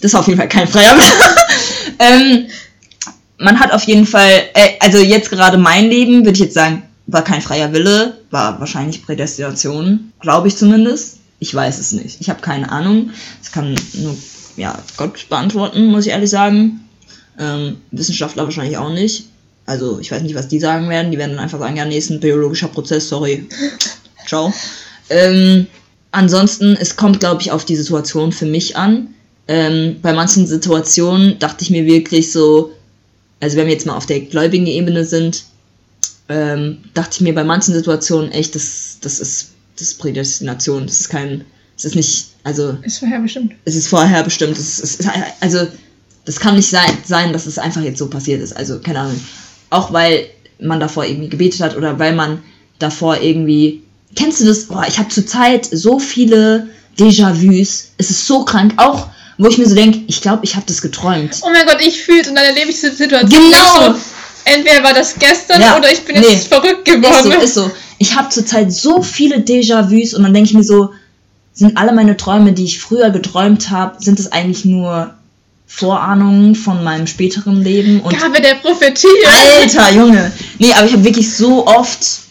das war auf jeden Fall kein freier ähm, man hat auf jeden Fall, äh, also jetzt gerade mein Leben, würde ich jetzt sagen, war kein freier Wille, war wahrscheinlich Prädestination, glaube ich zumindest. Ich weiß es nicht. Ich habe keine Ahnung. Es kann nur ja, Gott beantworten, muss ich ehrlich sagen. Ähm, Wissenschaftler wahrscheinlich auch nicht. Also, ich weiß nicht, was die sagen werden. Die werden dann einfach sagen, ja, nee, biologischer Prozess, sorry. Ciao. Ähm, ansonsten, es kommt, glaube ich, auf die Situation für mich an. Ähm, bei manchen Situationen dachte ich mir wirklich so, also wenn wir jetzt mal auf der gläubigen Ebene sind, ähm, dachte ich mir bei manchen Situationen echt, das, das ist das ist Prädestination, das ist kein, es ist nicht, also. Ist vorherbestimmt. Es ist vorherbestimmt. Es ist, es ist, also, das kann nicht sein, sein, dass es einfach jetzt so passiert ist. Also, keine Ahnung. Auch weil man davor irgendwie gebetet hat oder weil man davor irgendwie. Kennst du das? Boah, ich habe zurzeit so viele Déjà-vus. Es ist so krank. Auch, wo ich mir so denke, ich glaube, ich habe das geträumt. Oh mein Gott, ich fühle es und dann erlebe ich diese Situation. Genau! So, entweder war das gestern ja, oder ich bin nee, jetzt verrückt geworden. Ist so, ist so. Ich habe zurzeit so viele Déjà-vus und dann denke ich mir so, sind alle meine Träume, die ich früher geträumt habe, sind es eigentlich nur Vorahnungen von meinem späteren Leben und Gabe der Prophetie. Alter Junge, nee, aber ich habe wirklich so oft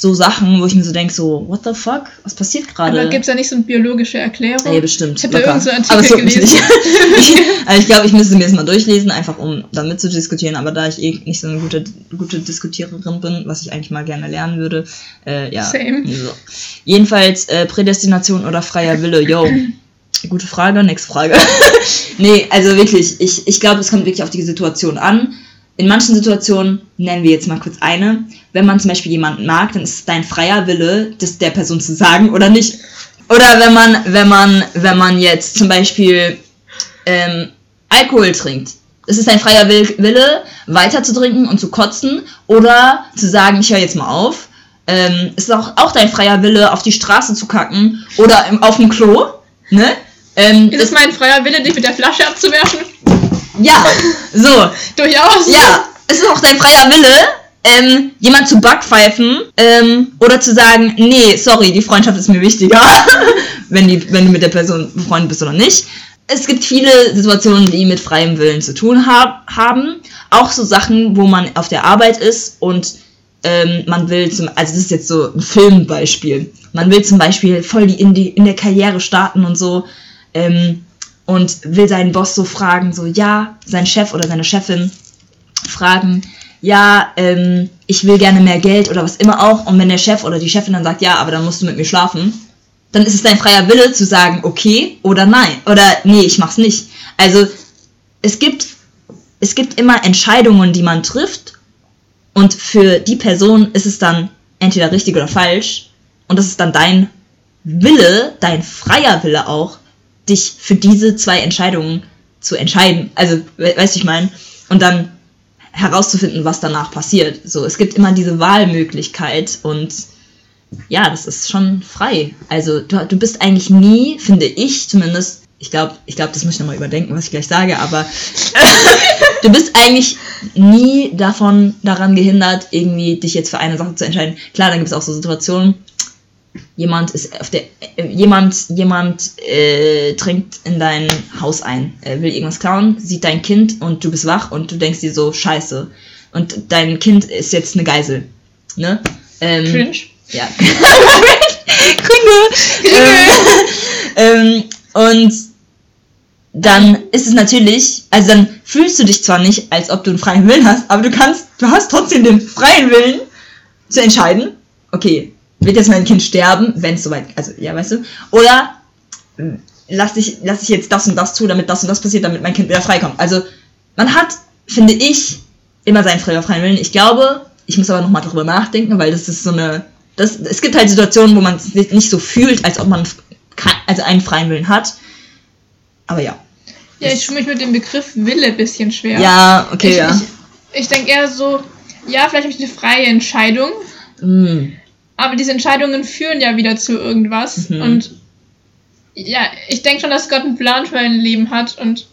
so Sachen, wo ich mir so denke, so, what the fuck? Was passiert gerade? Aber gibt es da nicht so eine biologische Erklärung? Ey, bestimmt. Ich habe da irgendeinen so Artikel aber so gelesen. Nicht. ich, also ich glaube, ich müsste mir das mal durchlesen, einfach um damit zu diskutieren. Aber da ich eh nicht so eine gute, gute Diskutiererin bin, was ich eigentlich mal gerne lernen würde, äh, ja. Same. So. Jedenfalls, äh, Prädestination oder freier Wille, yo. Gute Frage, nächste Frage. nee, also wirklich, ich, ich glaube, es kommt wirklich auf die Situation an in manchen Situationen, nennen wir jetzt mal kurz eine, wenn man zum Beispiel jemanden mag, dann ist es dein freier Wille, das der Person zu sagen oder nicht. Oder wenn man, wenn man, wenn man jetzt zum Beispiel ähm, Alkohol trinkt. Es ist dein freier Wille, weiter zu trinken und zu kotzen oder zu sagen, ich höre jetzt mal auf. Ähm, es ist auch, auch dein freier Wille, auf die Straße zu kacken oder im, auf dem Klo. Ne? Ähm, ist es mein freier Wille, dich mit der Flasche abzuwerfen? Ja, so. Durchaus. Ja, es ist auch dein freier Wille, ähm, jemand zu backpfeifen ähm, oder zu sagen, nee, sorry, die Freundschaft ist mir wichtiger, wenn, die, wenn du mit der Person befreundet bist oder nicht. es gibt viele Situationen, die mit freiem Willen zu tun hab, haben. Auch so Sachen, wo man auf der Arbeit ist und ähm, man will zum, also das ist jetzt so ein Filmbeispiel. Man will zum Beispiel voll die in, die, in der Karriere starten und so ähm, und will seinen Boss so fragen, so ja, sein Chef oder seine Chefin fragen, ja, ähm, ich will gerne mehr Geld oder was immer auch. Und wenn der Chef oder die Chefin dann sagt, ja, aber dann musst du mit mir schlafen, dann ist es dein freier Wille zu sagen, okay oder nein. Oder nee, ich mach's nicht. Also es gibt, es gibt immer Entscheidungen, die man trifft. Und für die Person ist es dann entweder richtig oder falsch. Und das ist dann dein Wille, dein freier Wille auch, dich für diese zwei Entscheidungen zu entscheiden. Also, weißt du, ich meine? Und dann herauszufinden, was danach passiert. So, es gibt immer diese Wahlmöglichkeit und ja, das ist schon frei. Also du, du bist eigentlich nie, finde ich zumindest, ich glaube, ich glaube, das muss ich nochmal überdenken, was ich gleich sage, aber du bist eigentlich nie davon daran gehindert, irgendwie dich jetzt für eine Sache zu entscheiden. Klar, dann gibt es auch so Situationen, jemand ist auf der jemand jemand äh, dringt in dein Haus ein. Er will irgendwas klauen sieht dein Kind und du bist wach und du denkst dir so scheiße. Und dein Kind ist jetzt eine Geisel ne? Ähm, Cringe. Ja. Kringe ähm, ähm, und dann ist es natürlich also dann fühlst du dich zwar nicht als ob du einen freien Willen hast aber du kannst du hast trotzdem den freien Willen zu entscheiden okay wird jetzt mein Kind sterben, wenn es soweit, also ja, weißt du? Oder lass ich, lass ich jetzt das und das zu, damit das und das passiert, damit mein Kind wieder freikommt. Also man hat, finde ich, immer seinen freien Willen. Ich glaube, ich muss aber nochmal darüber nachdenken, weil das ist so eine, das, es gibt halt Situationen, wo man es nicht so fühlt, als ob man also einen freien Willen hat. Aber ja. Ja, ich tue mich mit dem Begriff Wille ein bisschen schwer. Ja, okay, ich, ja. Ich, ich denke eher so, ja, vielleicht habe ich eine freie Entscheidung. Mm. Aber diese Entscheidungen führen ja wieder zu irgendwas. Mhm. Und ja, ich denke schon, dass Gott einen Plan für ein Leben hat. Und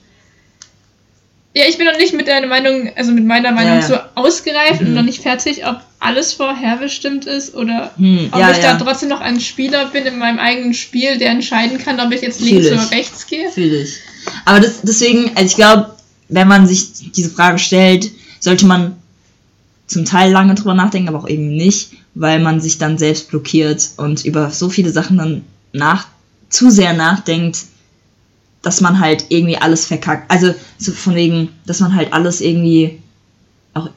ja, ich bin noch nicht mit deiner Meinung, also mit meiner Meinung ja, ja. so ausgereift mhm. und noch nicht fertig, ob alles vorherbestimmt ist oder hm, ob ja, ich da trotzdem noch ein Spieler bin in meinem eigenen Spiel, der entscheiden kann, ob ich jetzt links oder rechts gehe. Fühl ich. Aber das, deswegen, also ich glaube, wenn man sich diese Frage stellt, sollte man zum Teil lange drüber nachdenken, aber auch eben nicht, weil man sich dann selbst blockiert und über so viele Sachen dann nach, zu sehr nachdenkt, dass man halt irgendwie alles verkackt. Also so von wegen, dass man halt alles irgendwie auch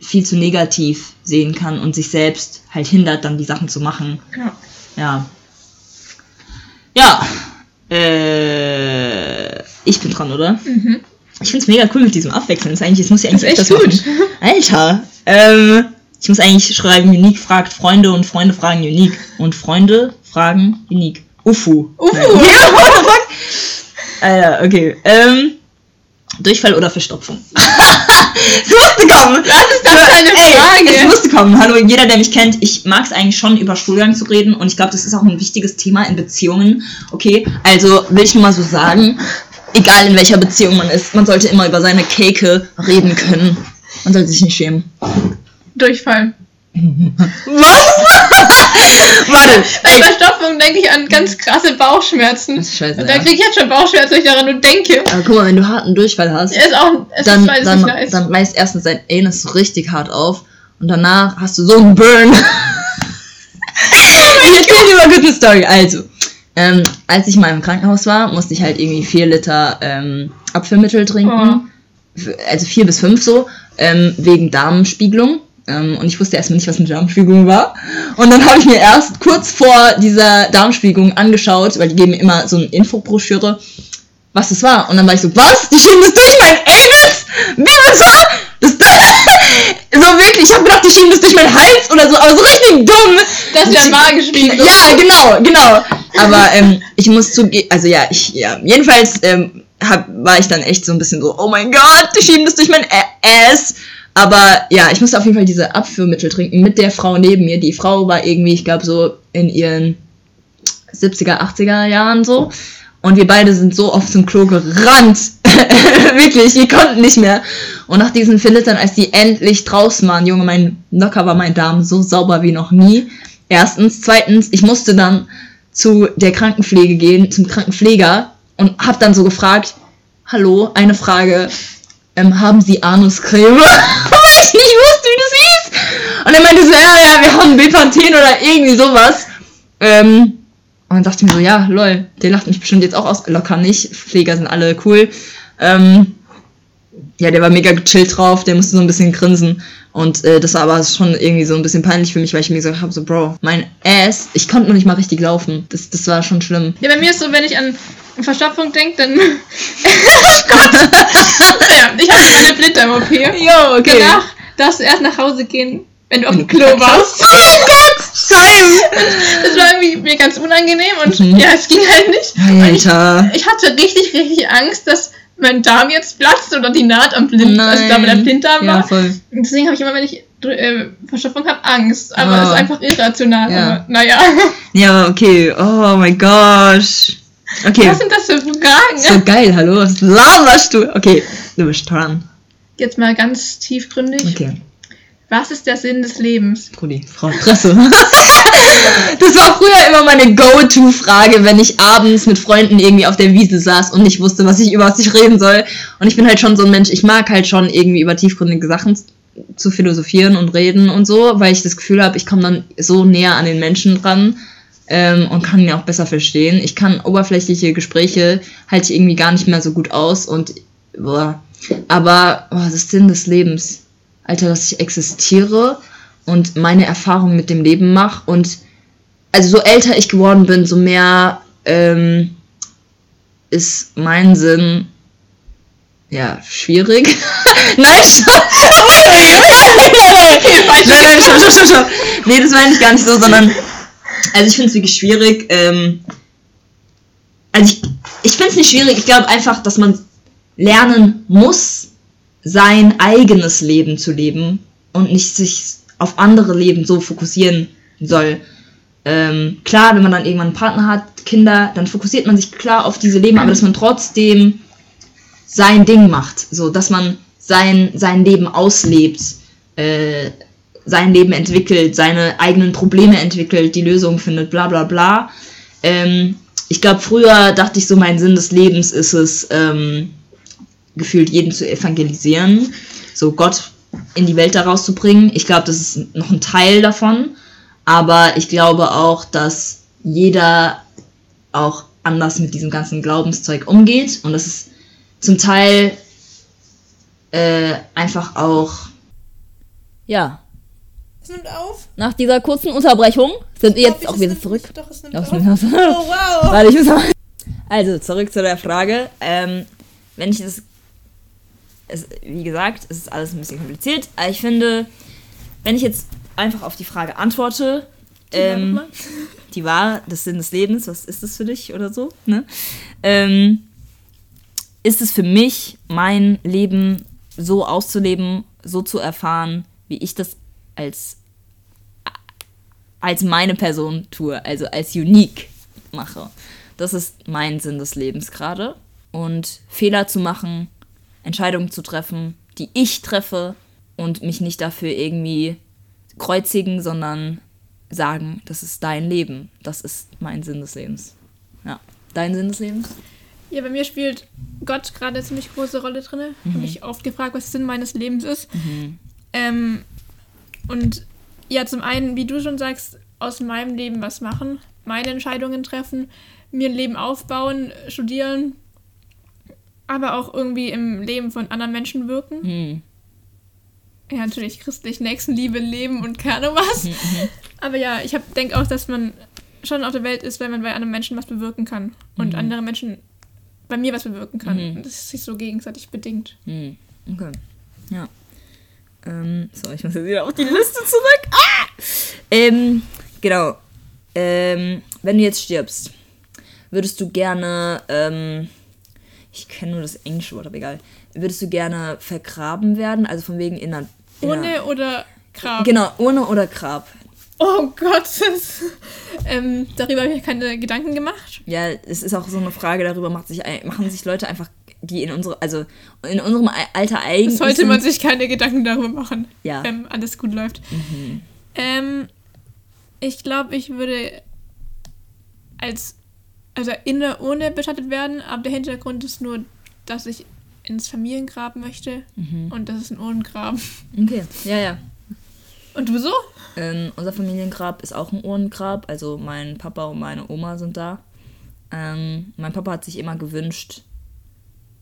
viel zu negativ sehen kann und sich selbst halt hindert, dann die Sachen zu machen. Ja. Ja. Ja. Äh, ich bin dran, oder? Mhm. Ich finde es mega cool mit diesem Abwechseln. Das, eigentlich, das muss ich eigentlich das echt gut. Machen. Alter. Ähm, ich muss eigentlich schreiben, Unique fragt Freunde und Freunde fragen Unique. Und Freunde fragen Unique. Ufu. Ufu. Ja, what the fuck? Alter, okay. Ähm, Durchfall oder Verstopfung? es musste kommen. Das ist das eine Frage. Ey, es musste kommen. Hallo, jeder, der mich kennt, ich mag es eigentlich schon, über Stuhlgang zu reden. Und ich glaube, das ist auch ein wichtiges Thema in Beziehungen. Okay, also will ich nur mal so sagen, egal in welcher Beziehung man ist, man sollte immer über seine Cake reden können. Man sollte sich nicht schämen. Durchfall. Was? Warte. Bei Verstopfung denke ich an ganz krasse Bauchschmerzen. Das ist scheiße. Und da kriege ich jetzt schon Bauchschmerzen, wenn ich daran nur denke. Aber guck mal, wenn du harten Durchfall hast, ist auch, ist dann, dann, nice. dann reißt erstens dein Anus so richtig hart auf und danach hast du so einen Burn. ich erzähle dir mal eine Story. Also, ähm, als ich mal im Krankenhaus war, musste ich halt irgendwie vier Liter ähm, Abführmittel trinken. Oh. Also vier bis fünf so, ähm, wegen Darmspiegelung. Ähm, und ich wusste erstmal nicht, was eine Darmspiegelung war. Und dann habe ich mir erst kurz vor dieser Darmspiegelung angeschaut, weil die geben mir immer so eine Infobroschüre, was das war. Und dann war ich so, was? Die schieben das durch mein Anus? Wie bitte? Das, so wirklich, ich habe gedacht, die schieben das durch meinen Hals oder so, aber so richtig dumm. Das ist ja Magenspiegelung. Ja, genau, genau. Aber ähm, ich muss zugeben, also ja, ich, ja, jedenfalls ähm, hab, war ich dann echt so ein bisschen so, oh mein Gott, die schieben das durch mein Ass. Aber ja, ich musste auf jeden Fall diese Abführmittel trinken mit der Frau neben mir. Die Frau war irgendwie, ich glaube, so in ihren 70er, 80er Jahren so. Und wir beide sind so oft zum Klo gerannt. Wirklich, wir konnten nicht mehr. Und nach diesen Filittern, als die endlich draußen waren, Junge, mein locker war mein Darm so sauber wie noch nie. Erstens. Zweitens, ich musste dann zu der Krankenpflege gehen, zum Krankenpfleger, und habe dann so gefragt, hallo, eine Frage, ähm, haben Sie Anuscreme? Weil ich nicht wusste, wie das hieß. Und er meinte so, ja, ja, wir haben Bepanthen oder irgendwie sowas. Ähm, und dann dachte ich mir so, ja, lol, der lacht mich bestimmt jetzt auch aus. Locker nicht, Pfleger sind alle cool. Ähm, ja, der war mega gechillt drauf, der musste so ein bisschen grinsen. Und äh, das war aber schon irgendwie so ein bisschen peinlich für mich, weil ich mir gesagt habe, so, Bro, mein Ass, ich konnte noch nicht mal richtig laufen. Das, das war schon schlimm. Ja, bei mir ist so, wenn ich an Verstopfung denke, dann... oh Gott! ich hatte meine Blinddarm-OP. Jo, okay. Danach darfst du erst nach Hause gehen, wenn du auf dem Klo warst. Oh Gott! Geil! Das war irgendwie mir ganz unangenehm und mhm. ja, es ging halt nicht. Alter. Ich, ich hatte richtig, richtig Angst, dass mein Darm jetzt platzt oder die Naht am Blind, Nein. also da der Blinddarm ja, war. Voll. Deswegen habe ich immer, wenn ich äh, Verstopfung habe, Angst. Aber es oh. ist einfach irrational. Ja. Aber, naja. Ja, okay. Oh mein Gott. Okay. Was sind das für Fragen? So geil, hallo, was laberst du? Okay, du bist dran. Jetzt mal ganz tiefgründig. Okay. Was ist der Sinn des Lebens? Brudi, Frau Presse. das war früher immer meine Go-To-Frage, wenn ich abends mit Freunden irgendwie auf der Wiese saß und nicht wusste, was ich über was ich reden soll. Und ich bin halt schon so ein Mensch, ich mag halt schon irgendwie über tiefgründige Sachen zu philosophieren und reden und so, weil ich das Gefühl habe, ich komme dann so näher an den Menschen dran ähm, und kann ihn auch besser verstehen. Ich kann oberflächliche Gespräche halte ich irgendwie gar nicht mehr so gut aus und boah. aber oh, das ist Sinn des Lebens Alter, dass ich existiere und meine Erfahrungen mit dem Leben mache. Und also so älter ich geworden bin, so mehr ähm, ist mein Sinn ja schwierig. nein, stopp! nein, nein, stopp, stopp, stopp, stopp. Nee, das meine ich gar nicht so, sondern also ich finde es wirklich schwierig. Ähm, also ich, ich finde es nicht schwierig, ich glaube einfach, dass man lernen muss, sein eigenes Leben zu leben und nicht sich auf andere Leben so fokussieren soll. Ähm, klar, wenn man dann irgendwann einen Partner hat, Kinder, dann fokussiert man sich klar auf diese Leben, aber dass man trotzdem sein Ding macht, so dass man sein, sein Leben auslebt, äh, sein Leben entwickelt, seine eigenen Probleme entwickelt, die Lösung findet, bla bla bla. Ähm, ich glaube, früher dachte ich so, mein Sinn des Lebens ist es, ähm, gefühlt jeden zu evangelisieren, so Gott in die Welt daraus zu bringen. Ich glaube, das ist noch ein Teil davon. Aber ich glaube auch, dass jeder auch anders mit diesem ganzen Glaubenszeug umgeht. Und das ist zum Teil äh, einfach auch. Ja. Es nimmt auf. Nach dieser kurzen Unterbrechung sind wir jetzt auch wieder zurück. Doch, es nimmt auf. Oh, wow. Warte, ich muss mal. Also, zurück zu der Frage. Ähm, wenn ich das es, wie gesagt, es ist alles ein bisschen kompliziert. Aber ich finde, wenn ich jetzt einfach auf die Frage antworte, die, ähm, war, die war das Sinn des Lebens, was ist das für dich oder so, ne? Ähm, ist es für mich, mein Leben so auszuleben, so zu erfahren, wie ich das als, als meine Person tue, also als unique mache. Das ist mein Sinn des Lebens gerade. Und Fehler zu machen, Entscheidungen zu treffen, die ich treffe und mich nicht dafür irgendwie kreuzigen, sondern sagen, das ist dein Leben, das ist mein Sinn des Lebens. Ja, dein Sinn des Lebens? Ja, bei mir spielt Gott gerade eine ziemlich große Rolle drin. Mhm. Habe ich oft gefragt, was der Sinn meines Lebens ist. Mhm. Ähm, und ja, zum einen, wie du schon sagst, aus meinem Leben was machen, meine Entscheidungen treffen, mir ein Leben aufbauen, studieren, aber auch irgendwie im Leben von anderen Menschen wirken. Hm. Ja, natürlich christlich Nächstenliebe leben und keine was. Mhm, mhm. Aber ja, ich denke auch, dass man schon auf der Welt ist, wenn man bei anderen Menschen was bewirken kann. Und mhm. andere Menschen bei mir was bewirken kann. Mhm. Das ist sich so gegenseitig bedingt. Mhm. Okay. Ja. Ähm, so, ich muss jetzt wieder auf die Liste zurück. Ah! Ähm, genau. Ähm, wenn du jetzt stirbst, würdest du gerne ähm, ich kenne nur das englische Wort, aber egal. Würdest du gerne vergraben werden? Also von wegen in einer. In Urne oder Grab? Genau, Urne oder Grab. Oh Gott, ähm, darüber habe ich keine Gedanken gemacht. Ja, es ist auch so eine Frage, darüber sich, machen sich Leute einfach, die in unsere, also in unserem Alter eigentlich. Sollte man sich keine Gedanken darüber machen, ja. wenn alles gut läuft. Mhm. Ähm, ich glaube, ich würde als also inne ohne bestattet werden, aber der Hintergrund ist nur, dass ich ins Familiengrab möchte mhm. und das ist ein Urnengrab. Okay, ja, ja. Und du so? Ähm, unser Familiengrab ist auch ein Urnengrab, also mein Papa und meine Oma sind da. Ähm, mein Papa hat sich immer gewünscht,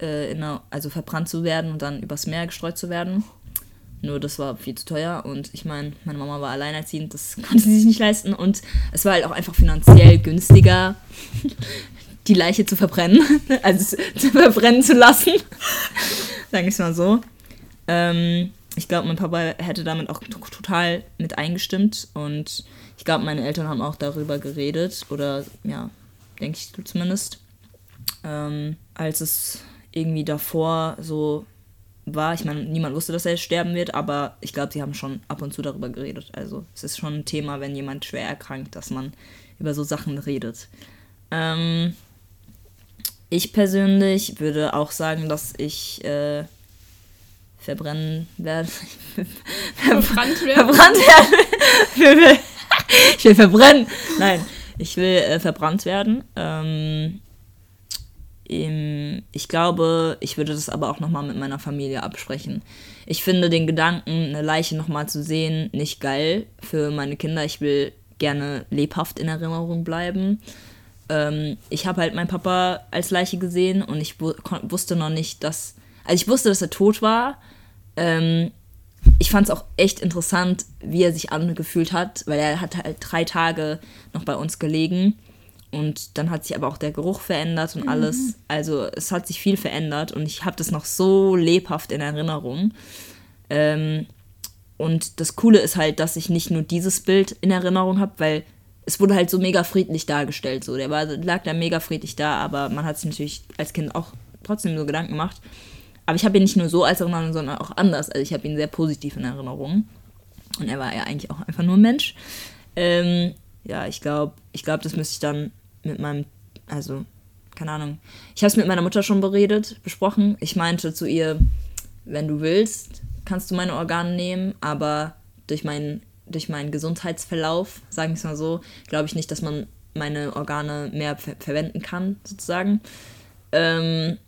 äh, einer, also verbrannt zu werden und dann übers Meer gestreut zu werden. Nur das war viel zu teuer und ich meine, meine Mama war alleinerziehend, das konnte sie sich nicht leisten und es war halt auch einfach finanziell günstiger, die Leiche zu verbrennen, also zu verbrennen zu lassen. Sag ich mal so. Ähm, ich glaube, mein Papa hätte damit auch total mit eingestimmt und ich glaube, meine Eltern haben auch darüber geredet oder ja, denke ich zumindest. Ähm, als es irgendwie davor so war. Ich meine, niemand wusste, dass er sterben wird, aber ich glaube, sie haben schon ab und zu darüber geredet. Also es ist schon ein Thema, wenn jemand schwer erkrankt, dass man über so Sachen redet. Ähm, ich persönlich würde auch sagen, dass ich äh, verbrennen werde. Verbrannt werden? Verbrannt werden. ich will verbrennen. Nein, ich will äh, verbrannt werden. Ähm, ich glaube, ich würde das aber auch nochmal mit meiner Familie absprechen. Ich finde den Gedanken, eine Leiche nochmal zu sehen, nicht geil für meine Kinder. Ich will gerne lebhaft in Erinnerung bleiben. Ähm, ich habe halt meinen Papa als Leiche gesehen und ich wusste noch nicht, dass. Also ich wusste, dass er tot war. Ähm, ich fand es auch echt interessant, wie er sich angefühlt hat, weil er hat halt drei Tage noch bei uns gelegen. Und dann hat sich aber auch der Geruch verändert und alles. Mhm. Also es hat sich viel verändert und ich habe das noch so lebhaft in Erinnerung. Ähm, und das Coole ist halt, dass ich nicht nur dieses Bild in Erinnerung habe, weil es wurde halt so mega friedlich dargestellt. So. Der war, lag da mega friedlich da, aber man hat sich natürlich als Kind auch trotzdem so Gedanken gemacht. Aber ich habe ihn nicht nur so als Erinnerung, sondern auch anders. Also ich habe ihn sehr positiv in Erinnerung. Und er war ja eigentlich auch einfach nur ein Mensch. Ähm, ja, ich glaube, ich glaube, das müsste ich dann mit meinem, also, keine Ahnung. Ich habe es mit meiner Mutter schon beredet, besprochen. Ich meinte zu ihr, wenn du willst, kannst du meine Organe nehmen, aber durch meinen, durch meinen Gesundheitsverlauf, sagen wir es mal so, glaube ich nicht, dass man meine Organe mehr ver verwenden kann, sozusagen. Ähm,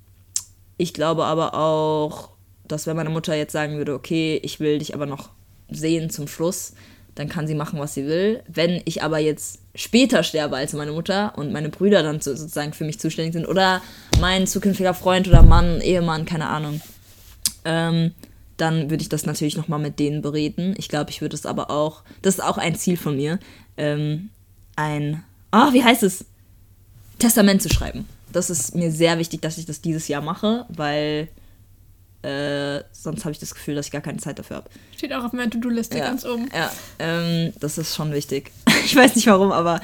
ich glaube aber auch, dass wenn meine Mutter jetzt sagen würde, okay, ich will dich aber noch sehen zum Schluss, dann kann sie machen, was sie will. Wenn ich aber jetzt später sterbe als meine Mutter und meine Brüder dann sozusagen für mich zuständig sind oder mein zukünftiger Freund oder Mann, Ehemann, keine Ahnung, ähm, dann würde ich das natürlich nochmal mit denen bereden. Ich glaube, ich würde es aber auch, das ist auch ein Ziel von mir, ähm, ein, ah, oh, wie heißt es? Testament zu schreiben. Das ist mir sehr wichtig, dass ich das dieses Jahr mache, weil äh, sonst habe ich das Gefühl, dass ich gar keine Zeit dafür habe. Steht auch auf meiner To-Do-Liste ja, ganz oben. Ja, ähm, das ist schon wichtig. ich weiß nicht warum, aber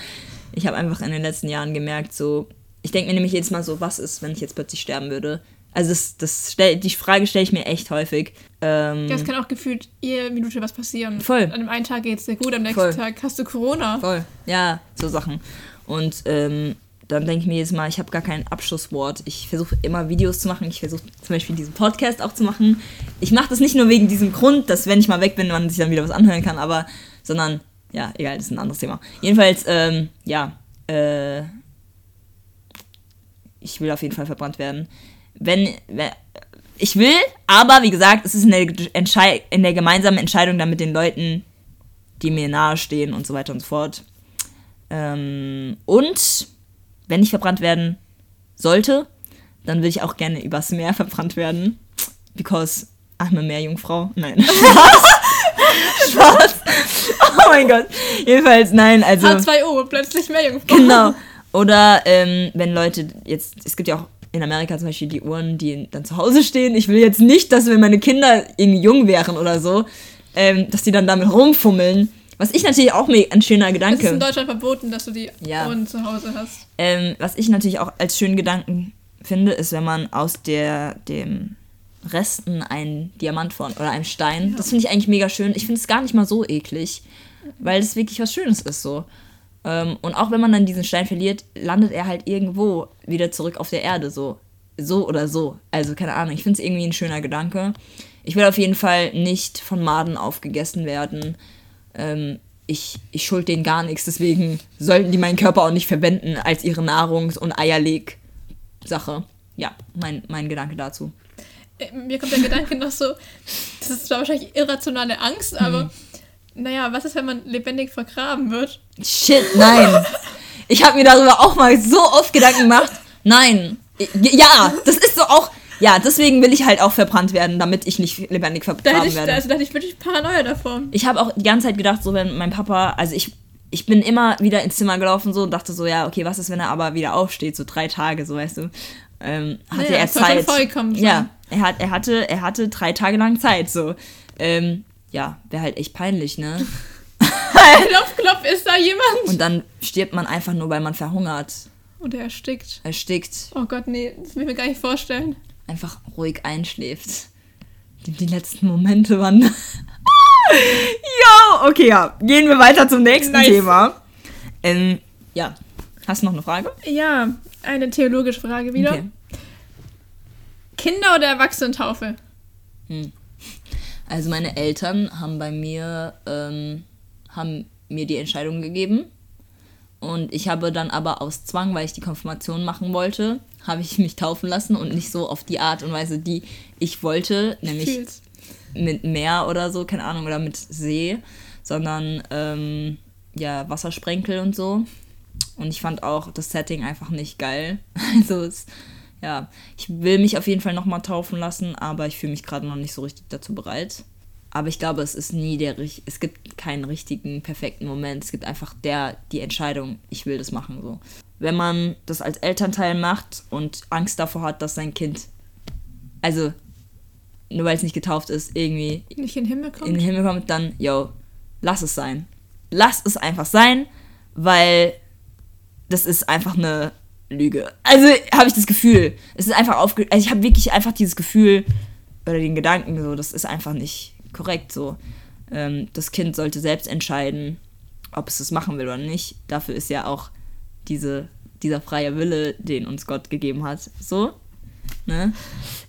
ich habe einfach in den letzten Jahren gemerkt, so, ich denke mir nämlich jedes Mal so, was ist, wenn ich jetzt plötzlich sterben würde? Also das, das stell, die Frage stelle ich mir echt häufig. Ähm, ja, es kann auch gefühlt jede Minute was passieren. Voll. An dem einen Tag geht es dir gut, am nächsten Voll. Tag hast du Corona. Voll. Ja, so Sachen. Und ähm, dann denke ich mir jedes Mal, ich habe gar kein Abschlusswort. Ich versuche immer Videos zu machen. Ich versuche zum Beispiel diesen Podcast auch zu machen. Ich mache das nicht nur wegen diesem Grund, dass wenn ich mal weg bin, man sich dann wieder was anhören kann, aber, sondern, ja, egal, das ist ein anderes Thema. Jedenfalls, ähm, ja, äh, ich will auf jeden Fall verbrannt werden. Wenn, wenn ich will, aber wie gesagt, es ist in der, in der gemeinsamen Entscheidung dann mit den Leuten, die mir nahestehen und so weiter und so fort. Ähm, und wenn ich verbrannt werden sollte, dann will ich auch gerne übers Meer verbrannt werden. Because I'm a Meerjungfrau. Nein. Spaß. Oh mein Gott. Jedenfalls, nein, also. H2O, plötzlich Meerjungfrau. Genau. Oder ähm, wenn Leute jetzt, es gibt ja auch in Amerika zum Beispiel die Uhren, die dann zu Hause stehen. Ich will jetzt nicht, dass wenn meine Kinder irgendwie jung wären oder so, ähm, dass die dann damit rumfummeln was ich natürlich auch ein schöner Gedanke. Es ist in Deutschland verboten, dass du die ja. Ohren zu Hause hast. Ähm, was ich natürlich auch als schönen Gedanken finde, ist, wenn man aus der, dem Resten einen Diamant von oder einem Stein. Ja. Das finde ich eigentlich mega schön. Ich finde es gar nicht mal so eklig, weil es wirklich was Schönes ist so. Ähm, und auch wenn man dann diesen Stein verliert, landet er halt irgendwo wieder zurück auf der Erde so. So oder so. Also keine Ahnung. Ich finde es irgendwie ein schöner Gedanke. Ich will auf jeden Fall nicht von Maden aufgegessen werden. Ähm, ich, ich schuld denen gar nichts, deswegen sollten die meinen Körper auch nicht verwenden als ihre Nahrungs- und Eierleg-Sache. Ja, mein, mein Gedanke dazu. Äh, mir kommt der Gedanke noch so, das ist zwar wahrscheinlich irrationale Angst, aber mhm. naja, was ist, wenn man lebendig vergraben wird? Shit, nein. ich habe mir darüber auch mal so oft Gedanken gemacht. Nein. Ja, das ist so auch. Ja, deswegen will ich halt auch verbrannt werden, damit ich nicht lebendig verbrannt ich, werde. Also da hatte ich wirklich Paranoia davor. Ich habe auch die ganze Zeit gedacht, so wenn mein Papa, also ich, ich bin immer wieder ins Zimmer gelaufen so und dachte so, ja, okay, was ist, wenn er aber wieder aufsteht, so drei Tage, so weißt du. Ähm, hatte naja, er Zeit. Vollkommen ja, er, hat, er, hatte, er hatte drei Tage lang Zeit, so. Ähm, ja, wäre halt echt peinlich, ne? klopf, klopf, ist da jemand? Und dann stirbt man einfach nur, weil man verhungert. Und er erstickt. Erstickt. Oh Gott, nee, das will ich mir gar nicht vorstellen. Einfach ruhig einschläft. Die, die letzten Momente waren. jo, okay, ja. Gehen wir weiter zum nächsten nice. Thema. Ähm, ja. Hast du noch eine Frage? Ja, eine theologische Frage wieder. Okay. Kinder- oder Erwachsenentaufe? Hm. Also meine Eltern haben bei mir, ähm, haben mir die Entscheidung gegeben. Und ich habe dann aber aus Zwang, weil ich die Konfirmation machen wollte, habe ich mich taufen lassen und nicht so auf die Art und Weise, die ich wollte, nämlich Fühl's. mit Meer oder so, keine Ahnung, oder mit See, sondern ähm, ja, Wassersprenkel und so. Und ich fand auch das Setting einfach nicht geil. Also es, ja, ich will mich auf jeden Fall nochmal taufen lassen, aber ich fühle mich gerade noch nicht so richtig dazu bereit. Aber ich glaube, es ist nie der es gibt keinen richtigen perfekten Moment. Es gibt einfach der die Entscheidung, ich will das machen so. Wenn man das als Elternteil macht und Angst davor hat, dass sein Kind also nur weil es nicht getauft ist, irgendwie nicht in den Himmel kommt, in den Himmel kommt dann yo, lass es sein. Lass es einfach sein, weil das ist einfach eine Lüge. Also habe ich das Gefühl, es ist einfach aufge also ich habe wirklich einfach dieses Gefühl oder den Gedanken so, das ist einfach nicht korrekt so. Ähm, das Kind sollte selbst entscheiden, ob es das machen will oder nicht. Dafür ist ja auch diese, dieser freie Wille, den uns Gott gegeben hat. So. Ne?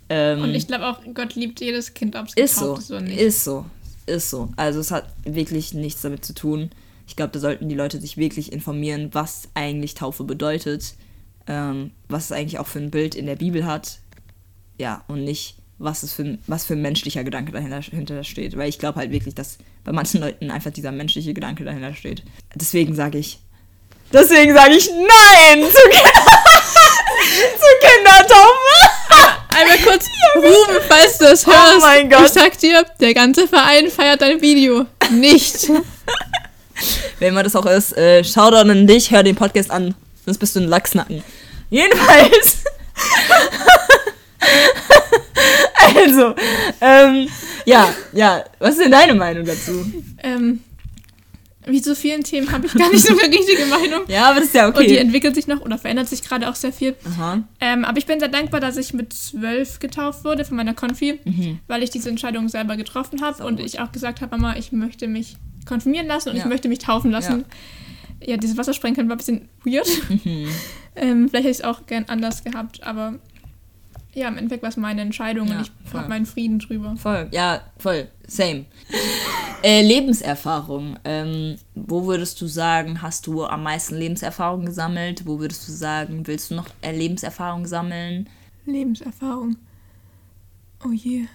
Ähm, Und ich glaube auch, Gott liebt jedes Kind, ob es ist so, ist oder nicht. Ist so. Ist so. Also es hat wirklich nichts damit zu tun. Ich glaube, da sollten die Leute sich wirklich informieren, was eigentlich Taufe bedeutet. Ähm, was es eigentlich auch für ein Bild in der Bibel hat. Ja, und nicht, was, es für, was für ein menschlicher Gedanke dahinter, dahinter steht. Weil ich glaube halt wirklich, dass bei manchen Leuten einfach dieser menschliche Gedanke dahinter steht. Deswegen sage ich, deswegen sage ich Nein zu, zu Kindertaufe. Einmal kurz Ruben, falls du das hörst. Oh mein Gott. Ich sag dir, der ganze Verein feiert dein Video. Nicht. Wenn man das auch ist, äh, Shoutout an dich, hör den Podcast an. Sonst bist du ein Lachsnacken. Jedenfalls. also, ähm, ja, ja, was ist denn deine Meinung dazu? Ähm, wie zu vielen Themen habe ich gar nicht so eine richtige Meinung. ja, aber das ist ja okay. Und die entwickelt sich noch oder verändert sich gerade auch sehr viel. Ähm, aber ich bin sehr dankbar, dass ich mit zwölf getauft wurde von meiner Konfi, mhm. weil ich diese Entscheidung selber getroffen habe und gut. ich auch gesagt habe, Mama, ich möchte mich konfirmieren lassen und ja. ich möchte mich taufen lassen. Ja, ja dieses Wassersprenkeln war ein bisschen weird. Mhm. ähm, vielleicht hätte ich es auch gern anders gehabt, aber ja, im Endeffekt war es meine Entscheidung ja, und ich habe meinen Frieden drüber. Voll, ja, voll, same. äh, Lebenserfahrung. Ähm, wo würdest du sagen, hast du am meisten Lebenserfahrung gesammelt? Wo würdest du sagen, willst du noch äh, Lebenserfahrung sammeln? Lebenserfahrung. Oh je.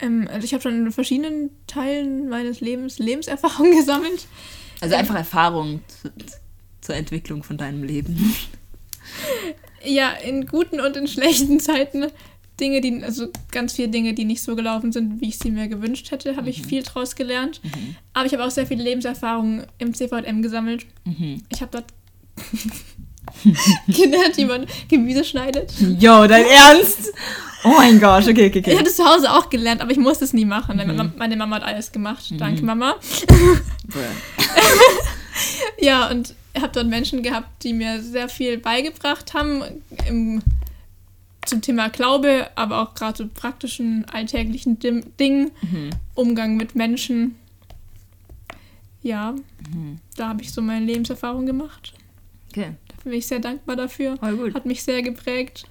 Ähm, also ich habe schon in verschiedenen Teilen meines Lebens Lebenserfahrung gesammelt. Also einfach ähm, Erfahrung zu, zur Entwicklung von deinem Leben. ja, in guten und in schlechten Zeiten Dinge, die, also ganz viele Dinge, die nicht so gelaufen sind, wie ich sie mir gewünscht hätte, habe mhm. ich viel draus gelernt. Mhm. Aber ich habe auch sehr viele Lebenserfahrungen im CVM gesammelt. Mhm. Ich habe dort gelernt, wie man Gemüse schneidet. Jo, dein Ernst? Oh mein Gott, okay, okay, okay. Ich hatte zu Hause auch gelernt, aber ich musste es nie machen. Mhm. Meine Mama hat alles gemacht. Mhm. Danke, Mama. ja, und habe dort Menschen gehabt, die mir sehr viel beigebracht haben im, zum Thema Glaube, aber auch gerade so praktischen, alltäglichen Dim Dingen, mhm. Umgang mit Menschen. Ja, mhm. da habe ich so meine Lebenserfahrung gemacht. Okay. Da bin ich sehr dankbar dafür. Hat mich sehr geprägt.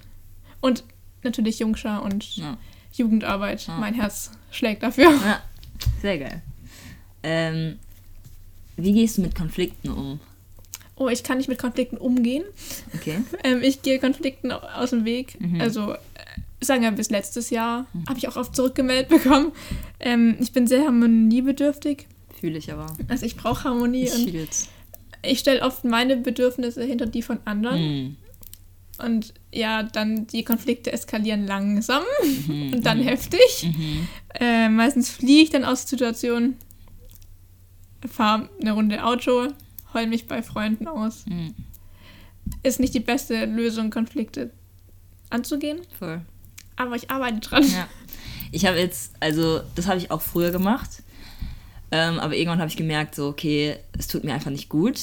Und natürlich Jungschar und ja. Jugendarbeit. Ja. Mein Herz schlägt dafür. Ja, sehr geil. Ähm, wie gehst du mit Konflikten um? Oh, ich kann nicht mit Konflikten umgehen. Okay. ähm, ich gehe Konflikten aus dem Weg. Mhm. Also, äh, sagen wir bis letztes Jahr, mhm. habe ich auch oft zurückgemeldet bekommen. Ähm, ich bin sehr harmoniebedürftig. Fühle ich aber. Also, ich brauche Harmonie. Ich und ich stelle oft meine Bedürfnisse hinter die von anderen. Mhm. Und ja, dann die Konflikte eskalieren langsam mhm, und dann mhm. heftig. Mhm. Äh, meistens fliege ich dann aus Situationen, fahre eine Runde Auto, heul mich bei Freunden aus. Mhm. Ist nicht die beste Lösung, Konflikte anzugehen. Voll. Aber ich arbeite dran. Ja. Ich habe jetzt, also das habe ich auch früher gemacht. Ähm, aber irgendwann habe ich gemerkt, so, okay, es tut mir einfach nicht gut.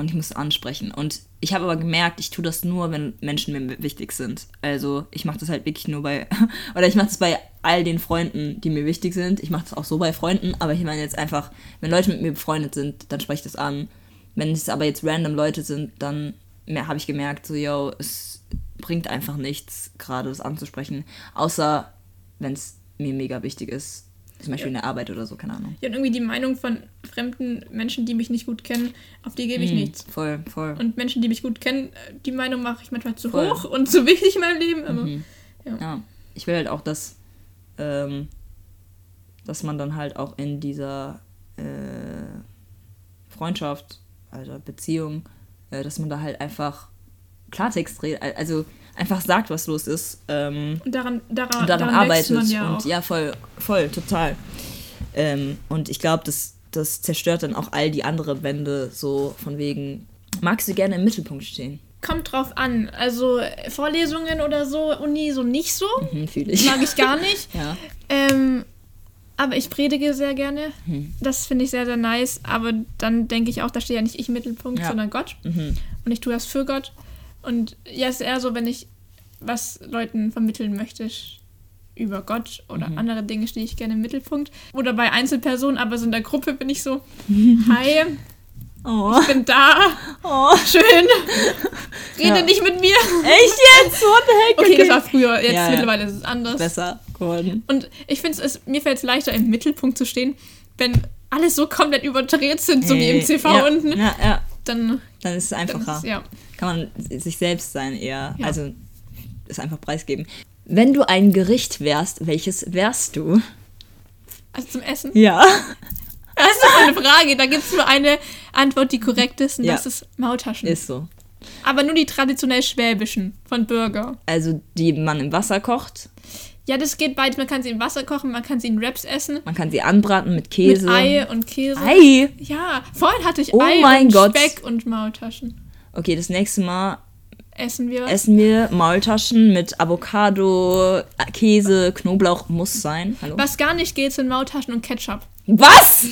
Und ich muss ansprechen. Und ich habe aber gemerkt, ich tue das nur, wenn Menschen mir wichtig sind. Also ich mache das halt wirklich nur bei, oder ich mache das bei all den Freunden, die mir wichtig sind. Ich mache das auch so bei Freunden, aber ich meine jetzt einfach, wenn Leute mit mir befreundet sind, dann spreche ich das an. Wenn es aber jetzt random Leute sind, dann habe ich gemerkt, so, yo, es bringt einfach nichts, gerade das anzusprechen. Außer, wenn es mir mega wichtig ist. Zum Beispiel ja. in der Arbeit oder so, keine Ahnung. Ja, und irgendwie die Meinung von fremden Menschen, die mich nicht gut kennen, auf die gebe ich mm, nichts. Voll, voll. Und Menschen, die mich gut kennen, die Meinung mache ich manchmal zu voll. hoch und zu wichtig in meinem Leben. Aber, mhm. ja. ja. Ich will halt auch, dass, ähm, dass man dann halt auch in dieser äh, Freundschaft, also Beziehung, äh, dass man da halt einfach Klartext redet. Also einfach sagt, was los ist. Ähm, und daran, daran, und daran, daran arbeitet. Ja und auch. ja, voll, voll, total. Ähm, und ich glaube, das, das zerstört dann auch all die anderen Wände, so von wegen, magst du gerne im Mittelpunkt stehen? Kommt drauf an. Also Vorlesungen oder so, Uni so nicht so. Mhm, Fühle ich. Mag ich gar nicht. ja. Ähm, aber ich predige sehr gerne. Mhm. Das finde ich sehr, sehr nice. Aber dann denke ich auch, da steht ja nicht ich im Mittelpunkt, ja. sondern Gott. Mhm. Und ich tue das für Gott. Und ja, es ist eher so, wenn ich was Leuten vermitteln möchte über Gott oder mhm. andere Dinge, stehe ich gerne im Mittelpunkt. Oder bei Einzelpersonen, aber so in der Gruppe bin ich so, hi, oh. ich bin da, oh. schön, rede ja. nicht mit mir. Echt jetzt? What the heck? Okay, okay. das war früher, jetzt ja, mittlerweile ist es anders. Besser geworden. Und ich finde es, mir fällt es leichter, im Mittelpunkt zu stehen, wenn alles so komplett überdreht sind, so wie im CV ja. unten. Ja, ja. Dann, dann ist es einfacher. Ist, ja. Kann man sich selbst sein eher. Also es einfach preisgeben. Wenn du ein Gericht wärst, welches wärst du? Also zum Essen? Ja. Das ist doch eine Frage. Da gibt es nur eine Antwort, die korrekt ist, und ja. das ist Maultaschen. Ist so. Aber nur die traditionell schwäbischen von Burger. Also die man im Wasser kocht? Ja, das geht beides. Man kann sie im Wasser kochen, man kann sie in Wraps essen. Man kann sie anbraten mit Käse. Mit Ei und Käse. Ei? Ja, vorhin hatte ich oh Ei mein und Gott. Speck und Maultaschen. Okay, das nächste Mal Essen wir? Essen wir Maultaschen mit Avocado, Käse, Knoblauch muss sein. Hallo? Was gar nicht geht, sind Maultaschen und Ketchup. Was?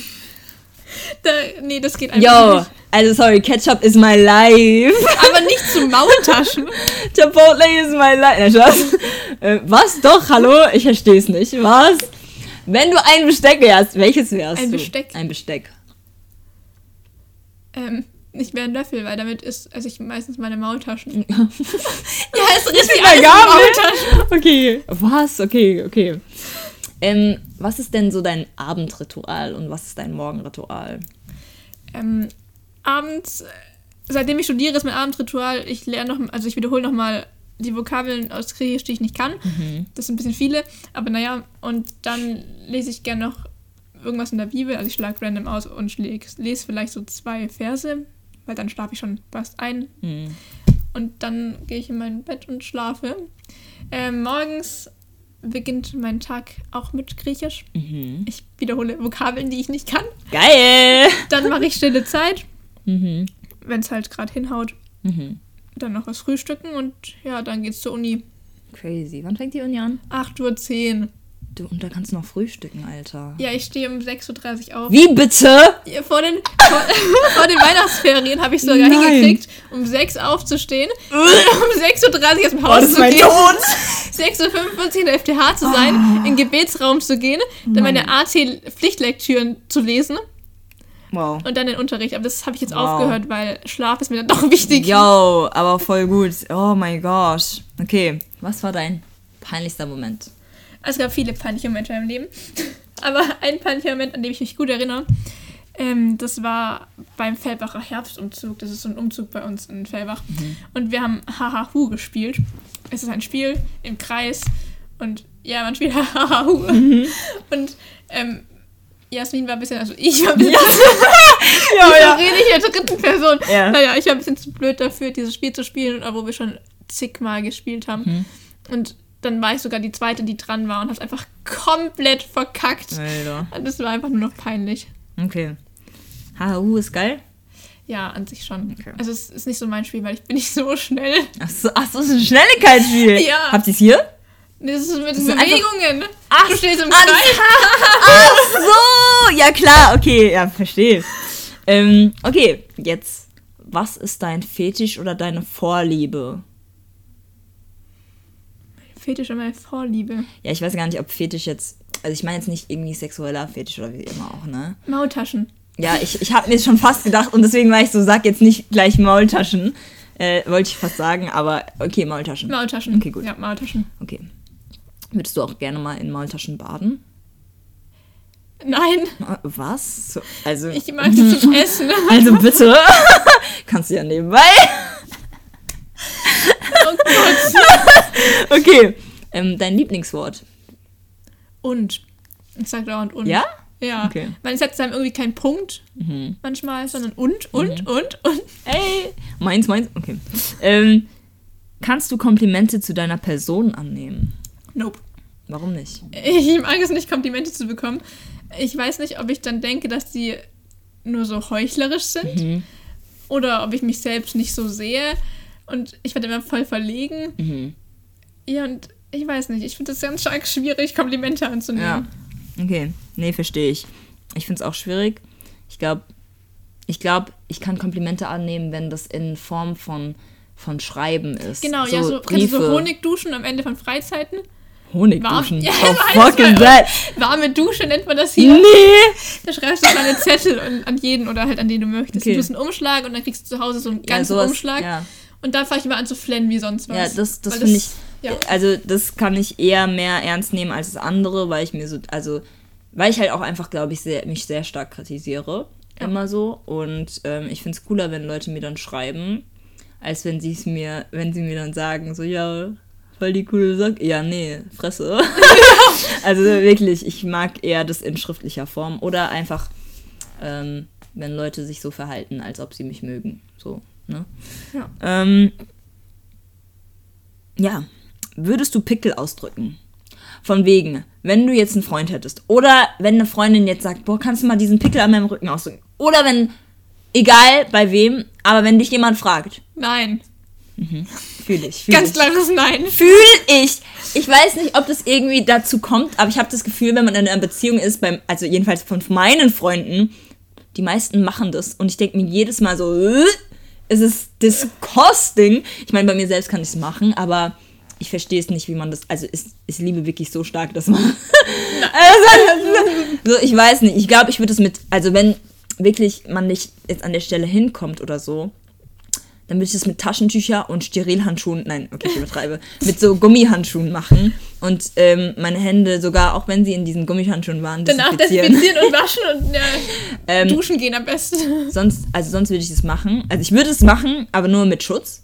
Da, nee, das geht einfach Yo, nicht. also sorry, Ketchup is my life. Aber nicht zu Maultaschen. Chipotle is my life. Ja, äh, was? Doch, hallo? Ich verstehe es nicht. Was? Wenn du ein Besteck wärst, welches wärst ein du? Ein Besteck. Ein Besteck. Ähm, nicht mehr ein Löffel, weil damit ist, also ich meistens meine Maultaschen. ja, ist richtig alles Maultaschen. Okay, was? Okay, okay. Ähm, was ist denn so dein Abendritual und was ist dein Morgenritual? Ähm, abends, seitdem ich studiere, ist mein Abendritual, ich lerne noch, also ich wiederhole nochmal die Vokabeln aus Griechisch, die ich nicht kann. Mhm. Das sind ein bisschen viele, aber naja, und dann lese ich gerne noch irgendwas in der Bibel, also ich schlage random aus und lese vielleicht so zwei Verse weil dann schlafe ich schon fast ein. Mhm. Und dann gehe ich in mein Bett und schlafe. Ähm, morgens beginnt mein Tag auch mit Griechisch. Mhm. Ich wiederhole Vokabeln, die ich nicht kann. Geil! Dann mache ich stille Zeit, mhm. wenn es halt gerade hinhaut. Mhm. Dann noch was frühstücken und ja, dann geht's zur Uni. Crazy. Wann fängt die Uni an? 8.10 Uhr. Du, und da kannst du noch frühstücken, Alter. Ja, ich stehe um 6.30 Uhr auf. Wie bitte? Vor, den, vor, vor, den Weihnachtsferien habe ich sogar Nein. hingekriegt, um 6 Uhr aufzustehen, um 6.30 Uhr aus dem Haus oh, zu gehen. 6.45 Uhr in der FTH zu sein, oh. in den Gebetsraum zu gehen, dann meine AT-Pflichtlektüren zu lesen. Wow. Und dann den Unterricht. Aber das habe ich jetzt wow. aufgehört, weil Schlaf ist mir dann doch wichtig. Yo, aber voll gut. Oh mein Gott. Okay, was war dein peinlichster Moment? Es gab viele peinliche Momente in meinem Leben. Aber ein peinlicher Moment, an den ich mich gut erinnere. Ähm, das war beim Fellbacher Herbstumzug. Das ist so ein Umzug bei uns in Fellbach. Mhm. Und wir haben Hahahu gespielt. Es ist ein Spiel im Kreis. Und ja, man spielt Hahahu. Mhm. Und ähm, Jasmin war ein bisschen, also ich war ein bisschen. Ja, ja, ja. rede ich in der dritten Person. Ja. Naja, ich war ein bisschen zu blöd dafür, dieses Spiel zu spielen, obwohl wir schon zigmal gespielt haben. Mhm. Und dann war ich sogar die zweite, die dran war und hat einfach komplett verkackt. Alter. Und das war einfach nur noch peinlich. Okay. HHU ist geil? Ja, an sich schon. Okay. Also es ist nicht so mein Spiel, weil ich bin nicht so schnell. Ach so, ach so ist ein Schnelligkeitsspiel. ja. Habt ihr es hier? Das ist mit das Bewegungen. Ach, du stehst im Kreis. Ach so, ja klar, okay, ja, verstehe. Ähm, okay, jetzt, was ist dein Fetisch oder deine Vorliebe? Fetisch oder meine Vorliebe? Ja, ich weiß gar nicht, ob Fetisch jetzt, also ich meine jetzt nicht irgendwie sexueller Fetisch oder wie immer auch, ne? Maultaschen. Ja, ich, ich habe mir schon fast gedacht und deswegen war ich so, sag jetzt nicht gleich Maultaschen. Äh, wollte ich fast sagen, aber okay, Maultaschen. Maultaschen. Okay, gut. Ja, Maultaschen. Okay. Würdest du auch gerne mal in Maultaschen baden? Nein. Was? So, also, ich mag das zum Essen. Also bitte. Kannst du ja nebenbei. Oh Gott. okay. Ähm, dein Lieblingswort? Und. Ich sag dauernd und. Ja? Ja. Okay. Man setzt dann irgendwie keinen Punkt mhm. manchmal, sondern und, und, mhm. und, und. Ey. Meins, meins. Okay. Ähm, kannst du Komplimente zu deiner Person annehmen? Nope. Warum nicht? Ich mag es nicht, Komplimente zu bekommen. Ich weiß nicht, ob ich dann denke, dass die nur so heuchlerisch sind mhm. oder ob ich mich selbst nicht so sehe. Und ich werde immer voll verlegen. Ja, und ich weiß nicht. Ich finde es ganz stark schwierig, Komplimente anzunehmen. Ja. Okay. Nee, verstehe ich. Ich finde es auch schwierig. Ich glaube, ich glaube, ich kann Komplimente annehmen, wenn das in Form von, von Schreiben ist. Genau, so ja, so, Briefe. so Honigduschen am Ende von Freizeiten. Honigduschen. Warm, ja, oh, fucking that. Warme Dusche nennt man das hier. Nee. Da schreibst du kleine Zettel an jeden oder halt an den du möchtest. Okay. Du tust einen Umschlag und dann kriegst du zu Hause so einen ganzen ja, sowas, Umschlag. Ja. Und dann fange ich mal an zu flennen wie sonst was. Ja, das, das finde ich. Ja. Also, das kann ich eher mehr ernst nehmen als das andere, weil ich mir so. Also, weil ich halt auch einfach, glaube ich, sehr, mich sehr stark kritisiere. Ja. Immer so. Und ähm, ich finde es cooler, wenn Leute mir dann schreiben, als wenn sie es mir, wenn sie mir dann sagen, so, ja, voll die coole Sache. Ja, nee, Fresse. also wirklich, ich mag eher das in schriftlicher Form oder einfach, ähm, wenn Leute sich so verhalten, als ob sie mich mögen. So, ne? Ja. Ähm, ja. Würdest du Pickel ausdrücken? Von wegen, wenn du jetzt einen Freund hättest oder wenn eine Freundin jetzt sagt, boah, kannst du mal diesen Pickel an meinem Rücken ausdrücken? Oder wenn, egal bei wem, aber wenn dich jemand fragt. Nein. Mhm. Fühle ich. Fühl Ganz klares Nein. Fühle ich. Ich weiß nicht, ob das irgendwie dazu kommt, aber ich habe das Gefühl, wenn man in einer Beziehung ist, beim, also jedenfalls von meinen Freunden, die meisten machen das. Und ich denke mir jedes Mal so, äh, es ist disgusting. Ich meine, bei mir selbst kann ich es machen, aber ich verstehe es nicht, wie man das. Also ich, ich liebe wirklich so stark, dass man. also, so, ich weiß nicht. Ich glaube, ich würde es mit. Also wenn wirklich man nicht jetzt an der Stelle hinkommt oder so, dann würde ich das mit Taschentücher und Sterilhandschuhen, nein, okay, ich übertreibe, mit so Gummihandschuhen machen und ähm, meine Hände sogar, auch wenn sie in diesen Gummihandschuhen waren, danach desinfizieren, desinfizieren und waschen und ja, ähm, duschen gehen am besten. Sonst, also sonst würde ich das machen. Also ich würde es machen, aber nur mit Schutz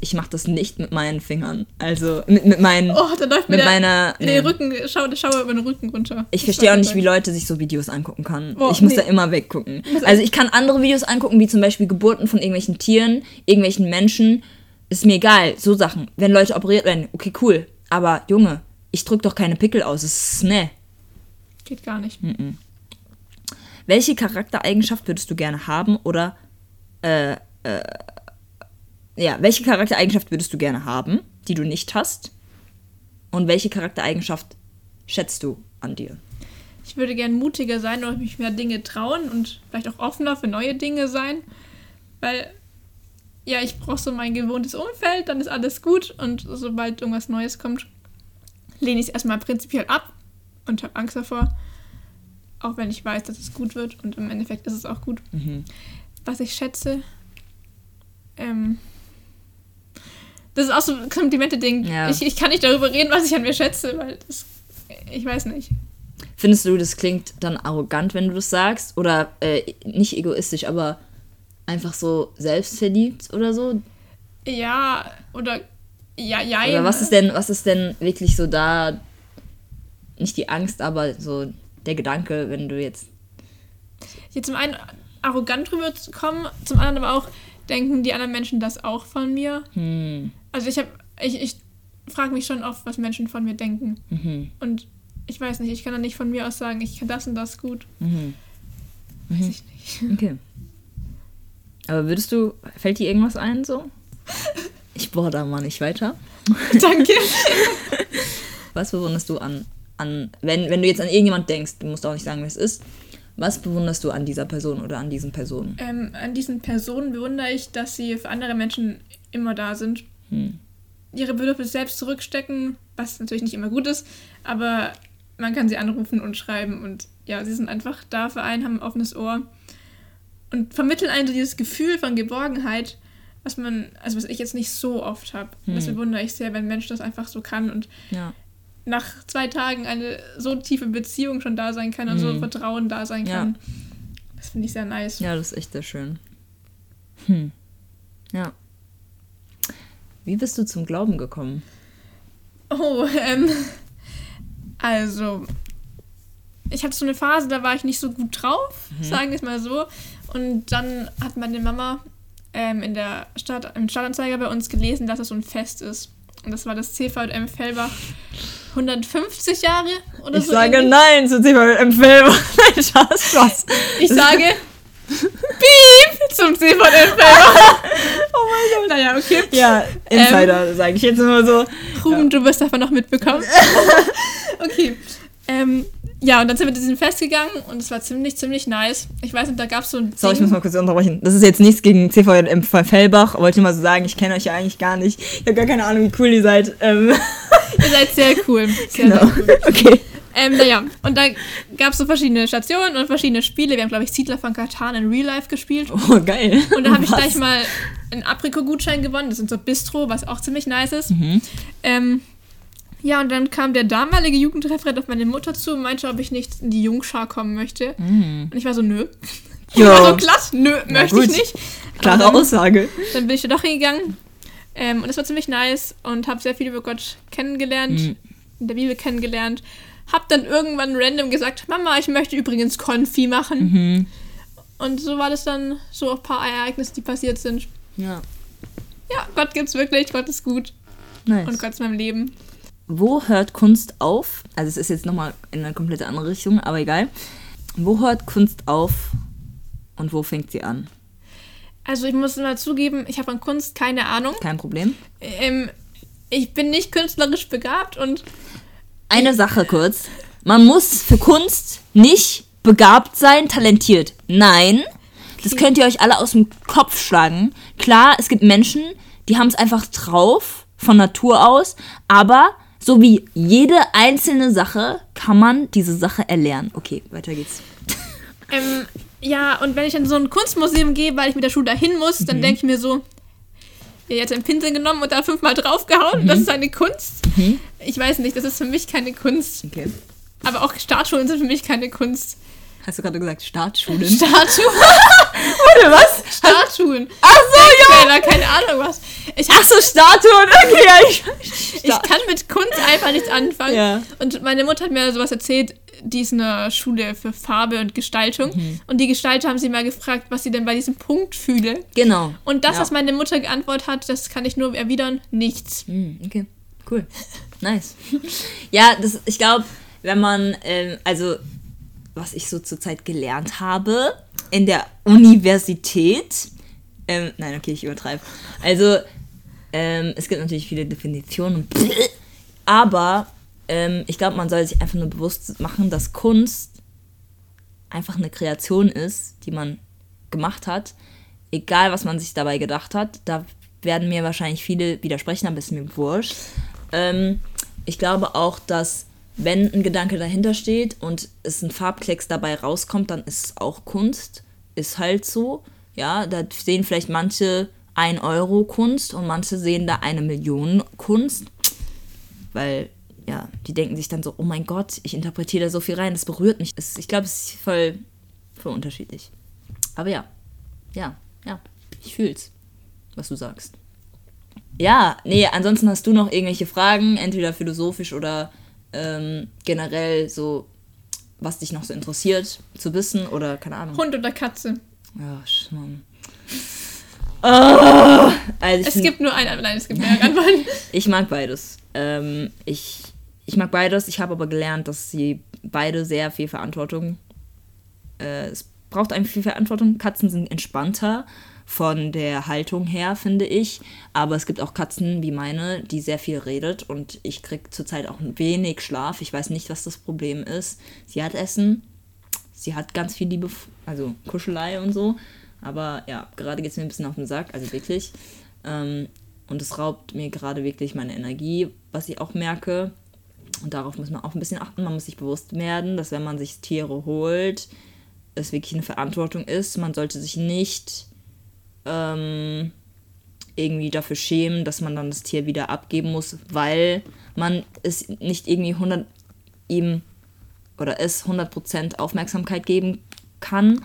ich mache das nicht mit meinen Fingern. Also mit, mit meinen. Oh, da läuft mit meiner. Nee. Den Rücken, schau, schau über den Rücken runter. Ich verstehe auch nicht, wie Leute sich so Videos angucken können. Oh, ich muss nee. da immer weggucken. Also ich kann andere Videos angucken, wie zum Beispiel Geburten von irgendwelchen Tieren, irgendwelchen Menschen. Ist mir egal, so Sachen. Wenn Leute operiert werden, okay, cool. Aber Junge, ich drück doch keine Pickel aus. Das ist ne. Geht gar nicht. Mm -mm. Welche Charaktereigenschaft würdest du gerne haben oder äh, äh, ja, welche Charaktereigenschaft würdest du gerne haben, die du nicht hast? Und welche Charaktereigenschaft schätzt du an dir? Ich würde gerne mutiger sein oder mich mehr Dinge trauen und vielleicht auch offener für neue Dinge sein. Weil, ja, ich brauche so mein gewohntes Umfeld, dann ist alles gut und sobald irgendwas Neues kommt, lehne ich es erstmal prinzipiell ab und habe Angst davor. Auch wenn ich weiß, dass es gut wird und im Endeffekt ist es auch gut. Mhm. Was ich schätze, ähm, das ist auch so ein Komplimente-Ding. Ja. Ich, ich kann nicht darüber reden, was ich an mir schätze, weil das, ich weiß nicht. Findest du, das klingt dann arrogant, wenn du das sagst? Oder äh, nicht egoistisch, aber einfach so selbstverliebt oder so? Ja, oder ja, ja. Oder was ist denn, was ist denn wirklich so da? Nicht die Angst, aber so der Gedanke, wenn du jetzt. Hier zum einen arrogant drüber zu kommen, zum anderen aber auch denken die anderen Menschen das auch von mir. Hm. Also ich habe, ich, ich frage mich schon oft, was Menschen von mir denken. Mhm. Und ich weiß nicht, ich kann dann nicht von mir aus sagen, ich kann das und das gut. Mhm. Weiß mhm. ich nicht. Okay. Aber würdest du, fällt dir irgendwas ein so? Ich bohre da mal nicht weiter. Danke. Was bewunderst du an, an wenn, wenn du jetzt an irgendjemand denkst, du musst auch nicht sagen, wer es ist, was bewunderst du an dieser Person oder an diesen Personen? Ähm, an diesen Personen bewundere ich, dass sie für andere Menschen immer da sind. Hm. Ihre Bedürfnisse selbst zurückstecken, was natürlich nicht immer gut ist, aber man kann sie anrufen und schreiben und ja, sie sind einfach da für einen, haben ein offenes Ohr und vermitteln einem so dieses Gefühl von Geborgenheit, was man, also was ich jetzt nicht so oft habe. Hm. Das bewundere ich sehr, wenn ein Mensch das einfach so kann und ja. Nach zwei Tagen eine so tiefe Beziehung schon da sein kann und hm. so Vertrauen da sein kann. Ja. Das finde ich sehr nice. Ja, das ist echt sehr schön. Hm. Ja. Wie bist du zum Glauben gekommen? Oh, ähm, also, ich hatte so eine Phase, da war ich nicht so gut drauf, mhm. sagen wir es mal so. Und dann hat meine Mama ähm, in der Stadt, im Stadtanzeiger bei uns gelesen, dass es so ein Fest ist. Und das war das CVM Fellbach 150 Jahre oder ich so. Ich sage irgendwie. nein zu CVM Fellbach. Nein, Spaß, Spaß. Ich sage Piep zum CVM Fellbach. oh mein Gott. Naja, okay. Ja, Insider, ähm, sage ich jetzt immer so. Ruben, ja. du wirst davon noch mitbekommen. okay. Ähm, ja, und dann sind wir zu diesem Fest gegangen und es war ziemlich, ziemlich nice. Ich weiß nicht, da gab es so ein. Sorry, ich muss mal kurz unterbrechen. Das ist jetzt nichts gegen CVM Fellbach. Wollte ich mal so sagen, ich kenne euch ja eigentlich gar nicht. Ich habe gar keine Ahnung, wie cool ihr seid. Ähm. ihr seid sehr cool. Sehr, genau. sehr cool. Okay. Ähm, naja, und da gab es so verschiedene Stationen und verschiedene Spiele. Wir haben, glaube ich, Siedler von Katan in Real Life gespielt. Oh, geil. Und da habe ich gleich mal einen Apriko-Gutschein gewonnen. Das sind so Bistro, was auch ziemlich nice ist. Mhm. Ähm, ja, und dann kam der damalige Jugendreferent auf meine Mutter zu und meinte, ob ich nicht in die Jungschar kommen möchte. Mm. Und ich war so, nö. Ich war so, klasse, nö, Na möchte gut. ich nicht. Klare dann, Aussage. Dann bin ich da doch hingegangen. Ähm, und es war ziemlich nice und habe sehr viel über Gott kennengelernt, mm. in der Bibel kennengelernt. Hab dann irgendwann random gesagt, Mama, ich möchte übrigens Konfi machen. Mhm. Und so war das dann so ein paar Ereignisse, die passiert sind. Ja. Ja, Gott gibt's wirklich, Gott ist gut. Nice. Und Gott ist mein Leben wo hört Kunst auf? Also es ist jetzt nochmal in eine komplett andere Richtung, aber egal. Wo hört Kunst auf und wo fängt sie an? Also ich muss mal zugeben, ich habe von Kunst keine Ahnung. Kein Problem. Ähm, ich bin nicht künstlerisch begabt und... Eine Sache kurz. Man muss für Kunst nicht begabt sein, talentiert. Nein, das könnt ihr euch alle aus dem Kopf schlagen. Klar, es gibt Menschen, die haben es einfach drauf, von Natur aus, aber so wie jede einzelne Sache kann man diese Sache erlernen. Okay, weiter geht's. Ähm, ja, und wenn ich in so ein Kunstmuseum gehe, weil ich mit der Schule dahin muss, mhm. dann denke ich mir so, er hat einen Pinsel genommen und da fünfmal draufgehauen. Mhm. Das ist eine Kunst. Mhm. Ich weiß nicht, das ist für mich keine Kunst. Okay. Aber auch Startschulen sind für mich keine Kunst. Hast du gerade gesagt Startschulen? Startschulen. Warte, was? Statuen. Ach so, ja. keine Ahnung was. Ich, Ach so, Statuen. Okay, ja, ich, ich kann mit Kunst einfach nichts anfangen. Ja. Und meine Mutter hat mir sowas erzählt, die ist in einer Schule für Farbe und Gestaltung. Mhm. Und die Gestalter haben sie mal gefragt, was sie denn bei diesem Punkt fühle. Genau. Und das, ja. was meine Mutter geantwortet hat, das kann ich nur erwidern, nichts. Mhm, okay, cool. Nice. ja, das, ich glaube, wenn man, ähm, also was ich so zurzeit gelernt habe in der Universität. Ähm, nein, okay, ich übertreibe. Also, ähm, es gibt natürlich viele Definitionen, aber ähm, ich glaube, man soll sich einfach nur bewusst machen, dass Kunst einfach eine Kreation ist, die man gemacht hat. Egal, was man sich dabei gedacht hat. Da werden mir wahrscheinlich viele widersprechen, aber ist mir wurscht. Ähm, ich glaube auch, dass wenn ein Gedanke dahinter steht und es ein Farbklecks dabei rauskommt, dann ist es auch Kunst. Ist halt so. Ja, da sehen vielleicht manche 1 Euro Kunst und manche sehen da eine Million Kunst. Weil ja, die denken sich dann so, oh mein Gott, ich interpretiere da so viel rein, das berührt mich. Das, ich glaube, es ist voll, voll unterschiedlich. Aber ja, ja, ja, ich fühl's, was du sagst. Ja, nee, ansonsten hast du noch irgendwelche Fragen, entweder philosophisch oder ähm, generell so, was dich noch so interessiert zu wissen oder keine Ahnung. Hund oder Katze? Ja, Mann. Oh, also es gibt nur einen, nein, es gibt mehrere Antworten. ich mag beides. Ähm, ich, ich mag beides. Ich habe aber gelernt, dass sie beide sehr viel Verantwortung. Äh, es braucht eigentlich viel Verantwortung. Katzen sind entspannter von der Haltung her, finde ich. Aber es gibt auch Katzen wie meine, die sehr viel redet und ich kriege zurzeit auch wenig Schlaf. Ich weiß nicht, was das Problem ist. Sie hat Essen, sie hat ganz viel Liebe, also Kuschelei und so. Aber ja, gerade geht es mir ein bisschen auf den Sack, also wirklich. Ähm, und es raubt mir gerade wirklich meine Energie, was ich auch merke. Und darauf muss man auch ein bisschen achten. Man muss sich bewusst werden, dass wenn man sich Tiere holt, es wirklich eine Verantwortung ist. Man sollte sich nicht ähm, irgendwie dafür schämen, dass man dann das Tier wieder abgeben muss, weil man es nicht irgendwie 100 ihm oder es 100% Aufmerksamkeit geben kann.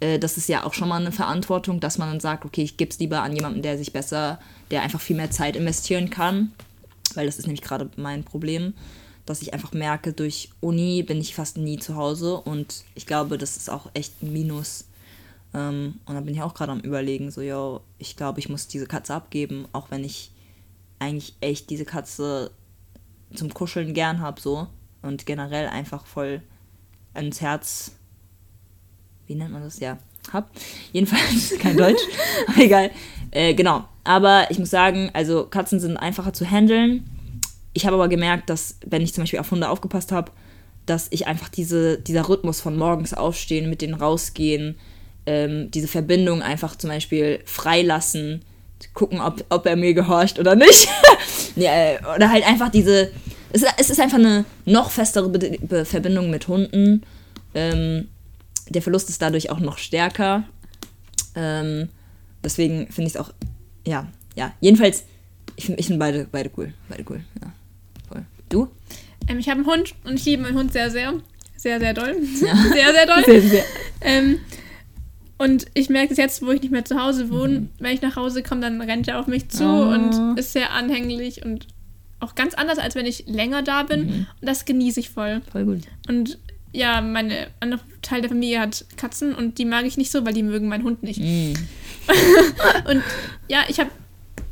Äh, das ist ja auch schon mal eine Verantwortung, dass man dann sagt, okay, ich gebe es lieber an jemanden, der sich besser, der einfach viel mehr Zeit investieren kann, weil das ist nämlich gerade mein Problem, dass ich einfach merke, durch Uni bin ich fast nie zu Hause und ich glaube, das ist auch echt ein Minus ähm, und da bin ich auch gerade am überlegen, so, yo, ich glaube, ich muss diese Katze abgeben, auch wenn ich eigentlich echt diese Katze zum Kuscheln gern habe, so. Und generell einfach voll ans Herz, wie nennt man das? Ja, hab. Jedenfalls kein Deutsch, aber egal. Äh, genau. Aber ich muss sagen, also Katzen sind einfacher zu handeln. Ich habe aber gemerkt, dass, wenn ich zum Beispiel auf Hunde aufgepasst habe, dass ich einfach diese, dieser Rhythmus von morgens aufstehen, mit denen rausgehen, ähm, diese Verbindung einfach zum Beispiel freilassen, gucken, ob, ob er mir gehorcht oder nicht. ja, äh, oder halt einfach diese. Es, es ist einfach eine noch festere Be Be Verbindung mit Hunden. Ähm, der Verlust ist dadurch auch noch stärker. Ähm, deswegen finde ich es auch. Ja, ja. Jedenfalls, ich finde ich find beide, beide cool. Beide cool, ja. Voll. Du? Ähm, ich habe einen Hund und ich liebe meinen Hund sehr, sehr. Sehr, sehr doll. Ja. sehr, sehr doll. Sehr, sehr. Ähm, und ich merke es jetzt, wo ich nicht mehr zu Hause wohne, mhm. wenn ich nach Hause komme, dann rennt er auf mich zu oh. und ist sehr anhänglich und auch ganz anders, als wenn ich länger da bin. Mhm. Und das genieße ich voll. Voll gut. Und ja, meine andere Teil der Familie hat Katzen und die mag ich nicht so, weil die mögen meinen Hund nicht. Mhm. und ja, ich habe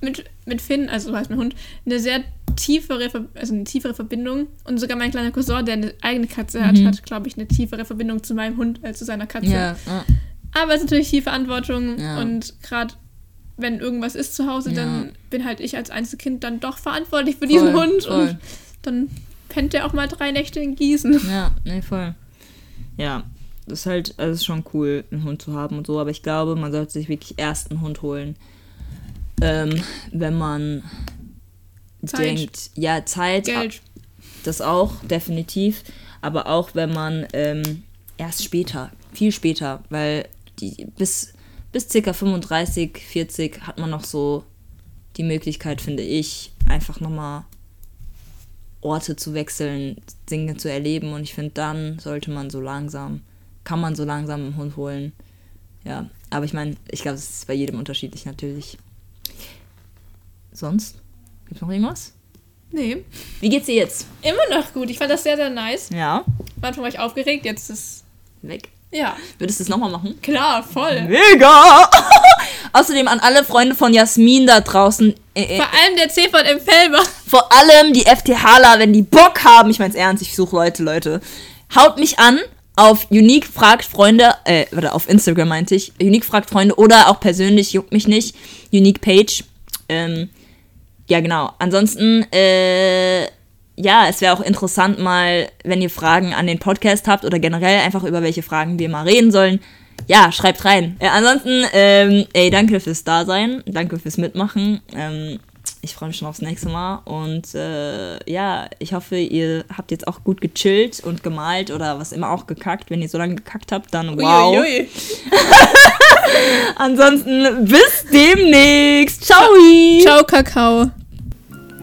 mit, mit Finn, also so heißt mein Hund, eine sehr tiefere, also eine tiefere Verbindung. Und sogar mein kleiner Cousin, der eine eigene Katze hat, mhm. hat, glaube ich, eine tiefere Verbindung zu meinem Hund als zu seiner Katze. Ja. Aber es ist natürlich viel Verantwortung ja. und gerade wenn irgendwas ist zu Hause, ja. dann bin halt ich als Einzelkind dann doch verantwortlich für voll, diesen Hund voll. und dann pennt der auch mal drei Nächte in Gießen. Ja, nee, voll. Ja, das ist halt, also ist schon cool, einen Hund zu haben und so, aber ich glaube, man sollte sich wirklich erst einen Hund holen, ähm, wenn man Zeit. denkt, ja, Zeit, Geld. das auch, definitiv, aber auch wenn man ähm, erst später, viel später, weil die, bis, bis ca. 35, 40 hat man noch so die Möglichkeit, finde ich, einfach nochmal Orte zu wechseln, Dinge zu erleben. Und ich finde, dann sollte man so langsam, kann man so langsam einen Hund holen. Ja, aber ich meine, ich glaube, es ist bei jedem unterschiedlich natürlich. Sonst? Gibt es noch irgendwas? Nee. Wie geht's dir jetzt? Immer noch gut. Ich fand das sehr, sehr nice. Ja. War ich aufgeregt, jetzt ist es weg. Ja. Würdest du es nochmal machen? Klar, voll. Mega! Außerdem an alle Freunde von Jasmin da draußen. Äh, äh, vor allem der C von M. Felber. Vor allem die FTHler, wenn die Bock haben. Ich mein's ernst, ich suche Leute, Leute. Haut mich an auf Unique fragt Freunde, äh, oder auf Instagram meinte ich. Unique fragt Freunde oder auch persönlich, juckt mich nicht. Unique Page. Ähm, ja, genau. Ansonsten, äh, ja, es wäre auch interessant mal, wenn ihr Fragen an den Podcast habt oder generell einfach über welche Fragen wir mal reden sollen. Ja, schreibt rein. Ja, ansonsten, ähm, ey, danke fürs Dasein, danke fürs Mitmachen. Ähm, ich freue mich schon aufs nächste Mal und äh, ja, ich hoffe, ihr habt jetzt auch gut gechillt und gemalt oder was immer auch gekackt. Wenn ihr so lange gekackt habt, dann wow. Uiuiui. Ansonsten bis demnächst. Ciao. Ciao, Kakao.